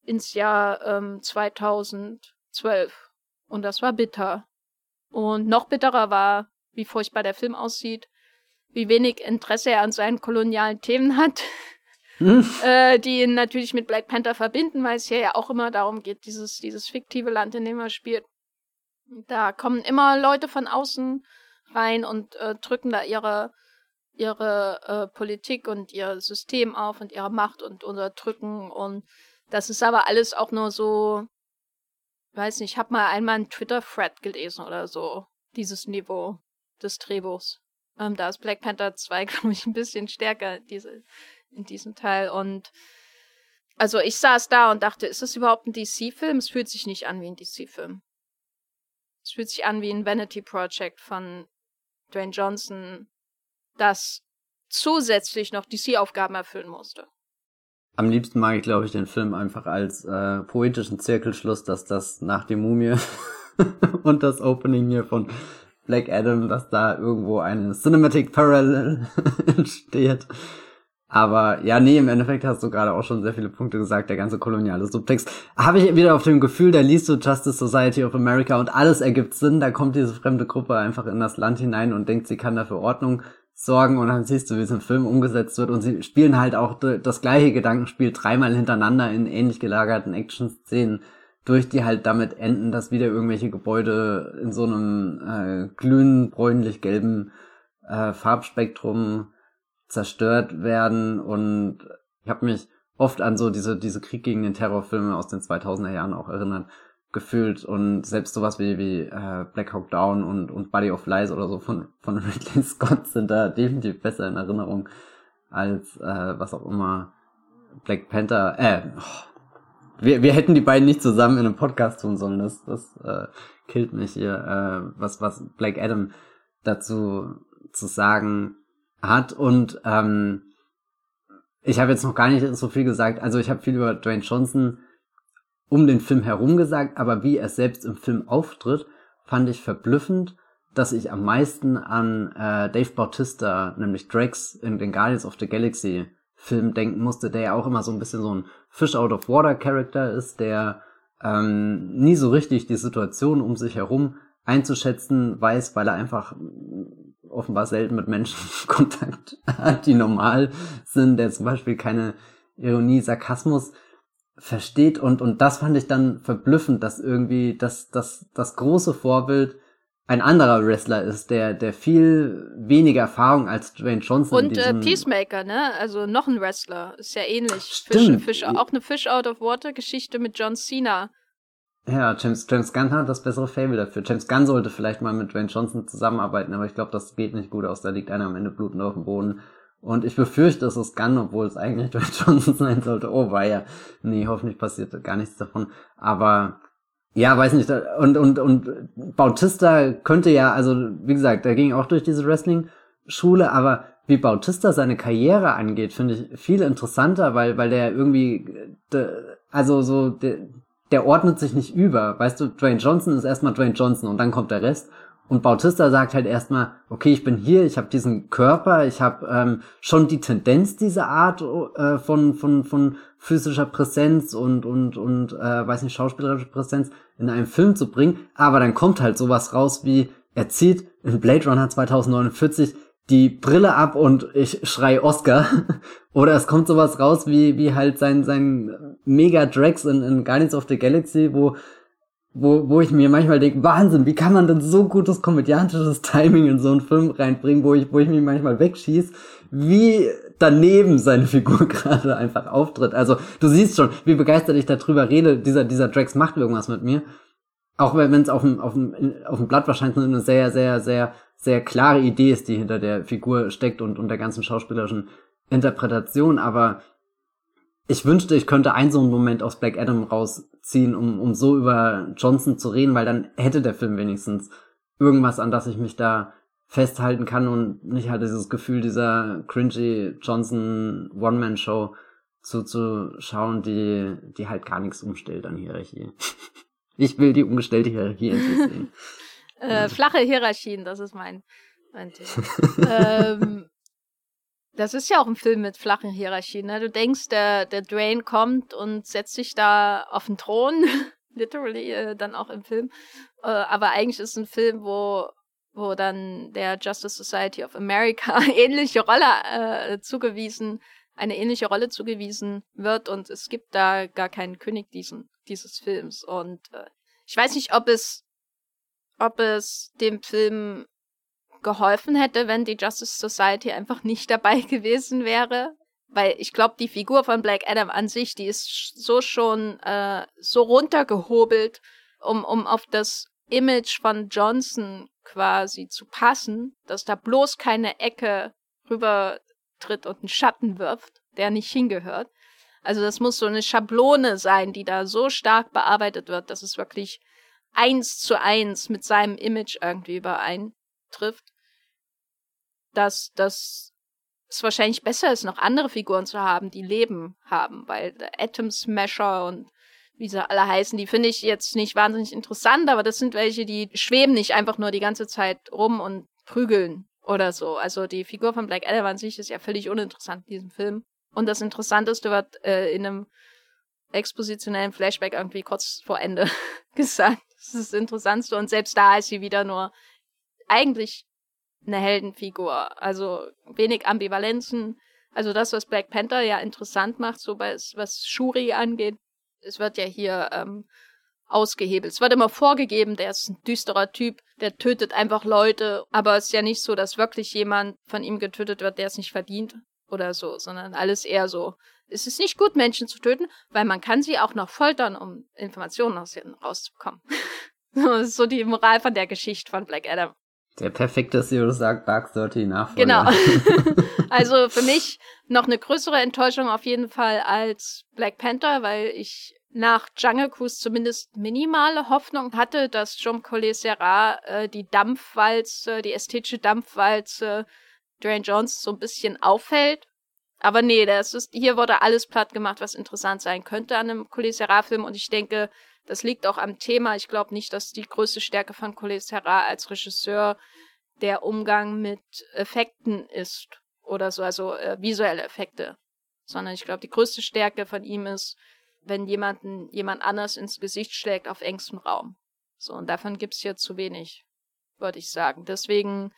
ins Jahr ähm, 2012. Und das war bitter. Und noch bitterer war, wie furchtbar der Film aussieht, wie wenig Interesse er an seinen kolonialen Themen hat hm? äh, die ihn natürlich mit Black Panther verbinden, weil es hier ja auch immer darum geht, dieses, dieses fiktive Land, in dem er spielt. Da kommen immer Leute von außen rein und äh, drücken da ihre, ihre äh, Politik und ihr System auf und ihre Macht und unterdrücken. Und das ist aber alles auch nur so, weiß nicht, ich habe mal einmal einen Twitter-Thread gelesen oder so, dieses Niveau des Drehbuchs. Ähm, da ist Black Panther 2, glaube ich, ein bisschen stärker, diese, in diesem Teil. Und also ich saß da und dachte, ist das überhaupt ein DC-Film? Es fühlt sich nicht an wie ein DC-Film. Es fühlt sich an wie ein Vanity Project von Dwayne Johnson, das zusätzlich noch DC-Aufgaben erfüllen musste. Am liebsten mag ich, glaube ich, den Film einfach als äh, poetischen Zirkelschluss, dass das nach dem Mumie und das Opening hier von Black Adam, dass da irgendwo eine Cinematic Parallel entsteht. Aber ja, nee, im Endeffekt hast du gerade auch schon sehr viele Punkte gesagt, der ganze koloniale Subtext. Habe ich wieder auf dem Gefühl, da liest du Justice Society of America und alles ergibt Sinn, da kommt diese fremde Gruppe einfach in das Land hinein und denkt, sie kann dafür Ordnung sorgen und dann siehst du, wie es im Film umgesetzt wird und sie spielen halt auch das gleiche Gedankenspiel dreimal hintereinander in ähnlich gelagerten Action-Szenen durch, die halt damit enden, dass wieder irgendwelche Gebäude in so einem äh, glühend bräunlich-gelben äh, Farbspektrum zerstört werden. Und ich habe mich oft an so diese diese Krieg gegen den Terrorfilme aus den 2000er Jahren auch erinnert gefühlt. Und selbst sowas wie wie äh, Black Hawk Down und und Body of Lies oder so von von Ridley Scott sind da definitiv besser in Erinnerung als äh, was auch immer Black Panther äh oh, wir, wir hätten die beiden nicht zusammen in einem Podcast tun sollen. Das das äh, killt mich hier. Äh, was was Black Adam dazu zu sagen hat. Und ähm, ich habe jetzt noch gar nicht so viel gesagt. Also ich habe viel über Dwayne Johnson um den Film herum gesagt, aber wie er selbst im Film auftritt, fand ich verblüffend, dass ich am meisten an äh, Dave Bautista, nämlich Drax in den Guardians of the Galaxy Film denken musste, der ja auch immer so ein bisschen so ein Fish out of water Character ist, der ähm, nie so richtig die Situation um sich herum einzuschätzen weiß, weil er einfach offenbar selten mit Menschen Kontakt hat, die normal sind, der zum Beispiel keine Ironie, Sarkasmus versteht. Und, und das fand ich dann verblüffend, dass irgendwie das, das, das große Vorbild ein anderer Wrestler ist, der, der viel weniger Erfahrung als Dwayne Johnson Und äh, Peacemaker, ne? Also noch ein Wrestler. Ist ja ähnlich. Stimmt. Fish, Fish, auch eine Fish Out of Water Geschichte mit John Cena. Ja, James, James Gunn hat das bessere Fable dafür. James Gunn sollte vielleicht mal mit Dwayne Johnson zusammenarbeiten, aber ich glaube, das geht nicht gut aus. Da liegt einer am Ende blutend auf dem Boden. Und ich befürchte, es ist Gunn, obwohl es eigentlich Dwayne Johnson sein sollte. Oh, war ja. Nee, hoffentlich passiert gar nichts davon. Aber ja, weiß nicht. Und, und, und Bautista könnte ja, also wie gesagt, der ging auch durch diese Wrestling-Schule, aber wie Bautista seine Karriere angeht, finde ich viel interessanter, weil, weil der irgendwie, also so, der, der ordnet sich nicht über. Weißt du, Dwayne Johnson ist erstmal Dwayne Johnson und dann kommt der Rest. Und Bautista sagt halt erstmal, okay, ich bin hier, ich habe diesen Körper, ich habe ähm, schon die Tendenz dieser Art äh, von von von physischer Präsenz und und und äh, weiß nicht schauspielerischer Präsenz in einem Film zu bringen, aber dann kommt halt sowas raus wie er zieht in Blade Runner 2049 die Brille ab und ich schrei Oscar. Oder es kommt sowas raus wie, wie halt sein, sein Mega Drax in, in Guardians of the Galaxy, wo, wo, wo ich mir manchmal denke, Wahnsinn, wie kann man denn so gutes komödiantisches Timing in so einen Film reinbringen, wo ich, wo ich mich manchmal wegschieß, wie daneben seine Figur gerade einfach auftritt. Also du siehst schon, wie begeistert ich darüber rede, dieser, dieser Drax macht irgendwas mit mir. Auch wenn es auf dem, auf, dem, auf dem Blatt wahrscheinlich eine sehr, sehr, sehr sehr klare Idee ist, die hinter der Figur steckt und, und der ganzen schauspielerischen Interpretation, aber ich wünschte, ich könnte einen so einen Moment aus Black Adam rausziehen, um, um so über Johnson zu reden, weil dann hätte der Film wenigstens irgendwas, an das ich mich da festhalten kann und nicht halt dieses Gefühl dieser cringy Johnson One-Man-Show zuzuschauen, die, die halt gar nichts umstellt an Hierarchie. Ich will die umgestellte Hierarchie endlich sehen. Äh, flache Hierarchien, das ist mein, mein Thema. ähm, das ist ja auch ein Film mit flachen Hierarchien. Ne? Du denkst, der, der Drain kommt und setzt sich da auf den Thron, literally, äh, dann auch im Film. Äh, aber eigentlich ist es ein Film, wo, wo dann der Justice Society of America ähnliche Rolle äh, zugewiesen, eine ähnliche Rolle zugewiesen wird und es gibt da gar keinen König diesen, dieses Films. Und äh, ich weiß nicht, ob es ob es dem Film geholfen hätte, wenn die Justice Society einfach nicht dabei gewesen wäre. Weil ich glaube, die Figur von Black Adam an sich, die ist so schon äh, so runtergehobelt, um, um auf das Image von Johnson quasi zu passen, dass da bloß keine Ecke rüber tritt und einen Schatten wirft, der nicht hingehört. Also das muss so eine Schablone sein, die da so stark bearbeitet wird, dass es wirklich eins zu eins mit seinem Image irgendwie übereintrifft, dass das es wahrscheinlich besser ist, noch andere Figuren zu haben, die Leben haben, weil Atom Smasher und wie sie alle heißen, die finde ich jetzt nicht wahnsinnig interessant, aber das sind welche, die schweben nicht einfach nur die ganze Zeit rum und prügeln oder so. Also die Figur von Black Adam an sich ist ja völlig uninteressant in diesem Film. Und das Interessanteste wird äh, in einem expositionellen Flashback irgendwie kurz vor Ende gesagt. Das ist das Interessantste. Und selbst da ist sie wieder nur eigentlich eine Heldenfigur. Also wenig Ambivalenzen. Also das, was Black Panther ja interessant macht, so was, was Shuri angeht, es wird ja hier ähm, ausgehebelt. Es wird immer vorgegeben, der ist ein düsterer Typ, der tötet einfach Leute, aber es ist ja nicht so, dass wirklich jemand von ihm getötet wird, der es nicht verdient oder so, sondern alles eher so. Es ist nicht gut, Menschen zu töten, weil man kann sie auch noch foltern, um Informationen aus ihnen rauszubekommen. das ist so die Moral von der Geschichte von Black Adam. Der perfekte Sirius Dark 30 Nachfolger. Genau. also für mich noch eine größere Enttäuschung auf jeden Fall als Black Panther, weil ich nach Jungle Cruise zumindest minimale Hoffnung hatte, dass Jean Collet Serra äh, die Dampfwalze, die ästhetische Dampfwalze Dwayne Jones so ein bisschen auffällt. Aber nee, das ist, hier wurde alles platt gemacht, was interessant sein könnte an einem Collet Serra-Film. Und ich denke, das liegt auch am Thema. Ich glaube nicht, dass die größte Stärke von Collet Serra als Regisseur der Umgang mit Effekten ist oder so, also äh, visuelle Effekte. Sondern ich glaube, die größte Stärke von ihm ist, wenn jemanden jemand anders ins Gesicht schlägt auf engstem Raum. So, und davon gibt's hier zu wenig, würde ich sagen. Deswegen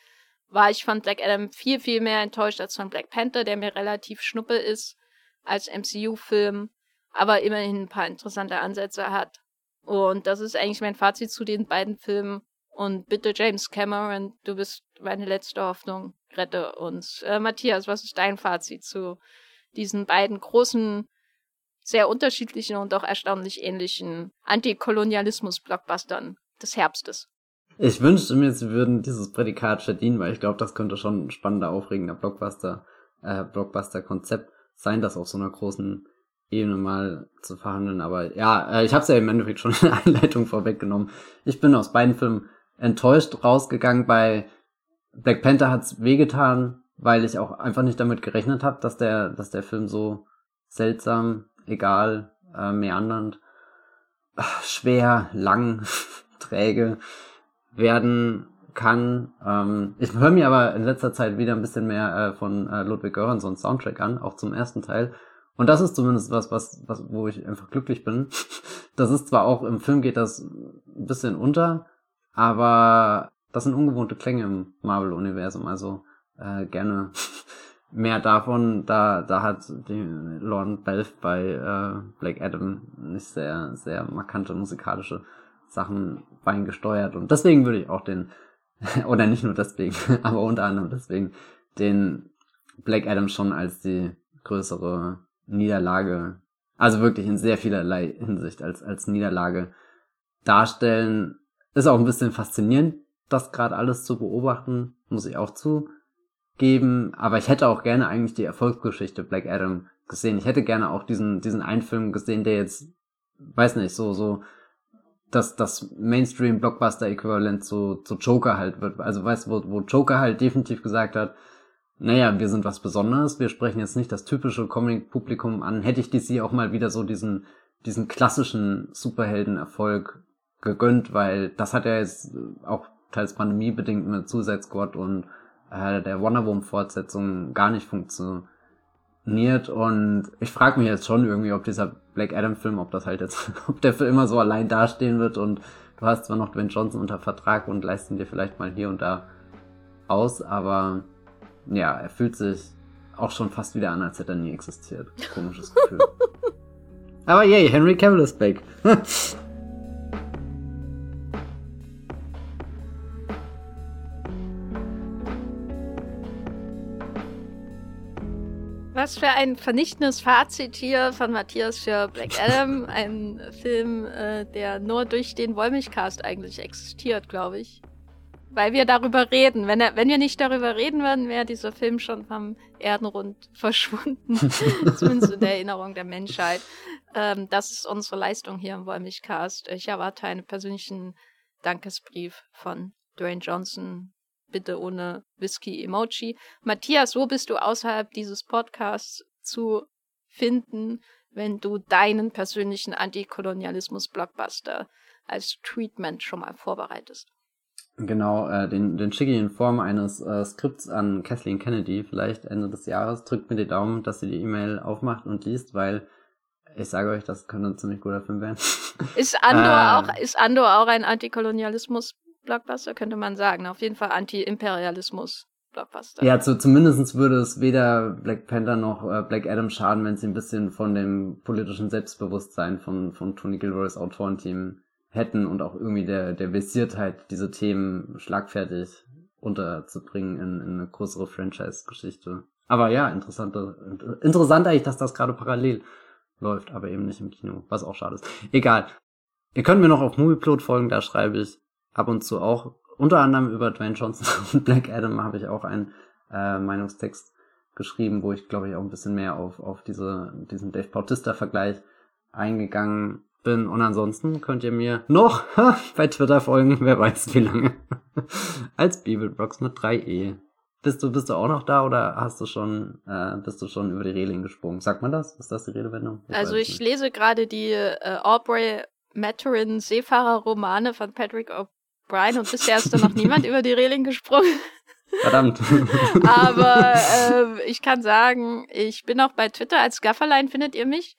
war ich von Black Adam viel, viel mehr enttäuscht als von Black Panther, der mir relativ schnuppe ist als MCU-Film, aber immerhin ein paar interessante Ansätze hat. Und das ist eigentlich mein Fazit zu den beiden Filmen. Und bitte, James Cameron, du bist meine letzte Hoffnung. Rette uns. Äh, Matthias, was ist dein Fazit zu diesen beiden großen, sehr unterschiedlichen und auch erstaunlich ähnlichen Antikolonialismus-Blockbustern des Herbstes? Ich wünschte mir, sie würden dieses Prädikat verdienen, weil ich glaube, das könnte schon ein spannender, aufregender Blockbuster, äh, sein, das auf so einer großen Ebene mal zu verhandeln. Aber ja, äh, ich habe es ja im Endeffekt schon in der Einleitung vorweggenommen. Ich bin aus beiden Filmen enttäuscht rausgegangen. Bei Black Panther hat's wehgetan, weil ich auch einfach nicht damit gerechnet habe, dass der, dass der Film so seltsam, egal, äh, meandernd, schwer, lang, träge werden kann. Ähm, ich höre mir aber in letzter Zeit wieder ein bisschen mehr äh, von äh, Ludwig Göranssons Soundtrack an, auch zum ersten Teil. Und das ist zumindest was, was, was, wo ich einfach glücklich bin. Das ist zwar auch im Film geht das ein bisschen unter, aber das sind ungewohnte Klänge im Marvel-Universum, also äh, gerne mehr davon. Da, da hat die Lorne Belf bei äh, Black Adam nicht sehr, sehr markante musikalische Sachen beigesteuert und deswegen würde ich auch den, oder nicht nur deswegen, aber unter anderem deswegen den Black Adam schon als die größere Niederlage, also wirklich in sehr vielerlei Hinsicht als, als Niederlage darstellen. Ist auch ein bisschen faszinierend, das gerade alles zu beobachten, muss ich auch zugeben. Aber ich hätte auch gerne eigentlich die Erfolgsgeschichte Black Adam gesehen. Ich hätte gerne auch diesen, diesen einen Film gesehen, der jetzt, weiß nicht, so, so, dass das Mainstream-Blockbuster-Äquivalent zu, zu Joker halt wird. Also weißt du, wo, wo Joker halt definitiv gesagt hat, naja, wir sind was Besonderes, wir sprechen jetzt nicht das typische Comic-Publikum an. Hätte ich DC auch mal wieder so diesen, diesen klassischen Superhelden-Erfolg gegönnt, weil das hat ja jetzt auch teils pandemiebedingt mit Suicide Squad und äh, der Wonder Woman Fortsetzung gar nicht funktioniert. Und ich frage mich jetzt schon irgendwie, ob dieser Black Adam Film, ob das halt jetzt, ob der für immer so allein dastehen wird. Und du hast zwar noch Dwayne Johnson unter Vertrag und leisten dir vielleicht mal hier und da aus, aber ja, er fühlt sich auch schon fast wieder an, als hätte er nie existiert. Komisches Gefühl. Aber yay, Henry Cavill ist back. Was für ein vernichtendes Fazit hier von Matthias für Black Adam. ein Film, äh, der nur durch den Wollmilchcast eigentlich existiert, glaube ich weil wir darüber reden. Wenn, er, wenn wir nicht darüber reden würden, wäre dieser Film schon vom Erdenrund verschwunden. Zumindest in der Erinnerung der Menschheit. Ähm, das ist unsere Leistung hier im Wollmilchcast. Ich erwarte einen persönlichen Dankesbrief von Dwayne Johnson. Bitte ohne Whisky-Emoji. Matthias, wo bist du außerhalb dieses Podcasts zu finden, wenn du deinen persönlichen Antikolonialismus-Blockbuster als Treatment schon mal vorbereitest? Genau, äh, den, den schicke ich in Form eines äh, Skripts an Kathleen Kennedy, vielleicht Ende des Jahres. Drückt mir die Daumen, dass sie die E-Mail aufmacht und liest, weil ich sage euch, das könnte ein ziemlich guter Film werden. Ist Andor, äh, auch, ist Andor auch ein Antikolonialismus-Blockbuster, könnte man sagen. Auf jeden Fall Anti-Imperialismus. Blockbuster. Ja, zu, zumindest würde es weder Black Panther noch äh, Black Adam schaden, wenn sie ein bisschen von dem politischen Selbstbewusstsein von, von Tony Gilroys Autorenteam hätten und auch irgendwie der, der Versiertheit, diese Themen schlagfertig unterzubringen in, in eine größere Franchise-Geschichte. Aber ja, interessante, interessant eigentlich, dass das gerade parallel läuft, aber eben nicht im Kino, was auch schade ist. Egal. Ihr könnt mir noch auf Movieplot folgen, da schreibe ich ab und zu auch, unter anderem über Dwayne Johnson und Black Adam habe ich auch einen äh, Meinungstext geschrieben, wo ich glaube ich auch ein bisschen mehr auf, auf diese, diesen Dave Bautista-Vergleich eingegangen bin. Und ansonsten könnt ihr mir noch bei Twitter folgen, wer weiß wie lange, als Bibelbox mit 3e. Bist du, bist du auch noch da oder hast du schon, äh, bist du schon über die Reling gesprungen? Sagt man das? Ist das die Redewendung? Ich also ich nicht. lese gerade die äh, Aubrey Maturin Seefahrer-Romane von Patrick O'Brien und bisher ist da noch niemand über die Reling gesprungen. Verdammt. Aber äh, ich kann sagen, ich bin auch bei Twitter als Gafferlein findet ihr mich.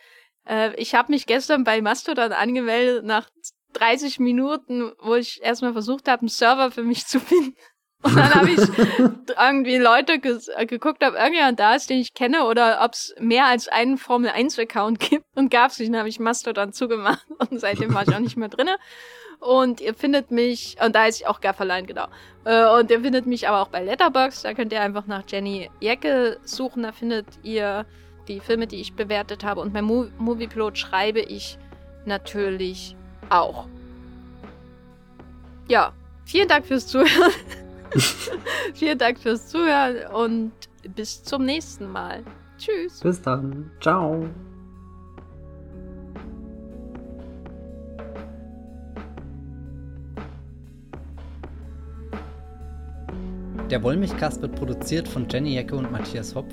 Äh, ich habe mich gestern bei Mastodon angemeldet nach 30 Minuten, wo ich erstmal versucht habe, einen Server für mich zu finden. Und dann habe ich irgendwie Leute ge geguckt, ob irgendjemand da ist, den ich kenne, oder ob es mehr als einen Formel-1-Account gibt. Und gab es nicht. Dann habe ich Mastodon zugemacht und seitdem war ich auch nicht mehr drinne. Und ihr findet mich, und da ist ich auch Gafferlein, genau. Äh, und ihr findet mich aber auch bei Letterbox. Da könnt ihr einfach nach Jenny Jecke suchen. Da findet ihr die Filme, die ich bewertet habe. Und beim Mo Moviepilot schreibe ich natürlich auch. Ja, vielen Dank fürs Zuhören. vielen Dank fürs Zuhören und bis zum nächsten Mal. Tschüss. Bis dann. Ciao. Der Wollmilchcast wird produziert von Jenny Jecke und Matthias Hopf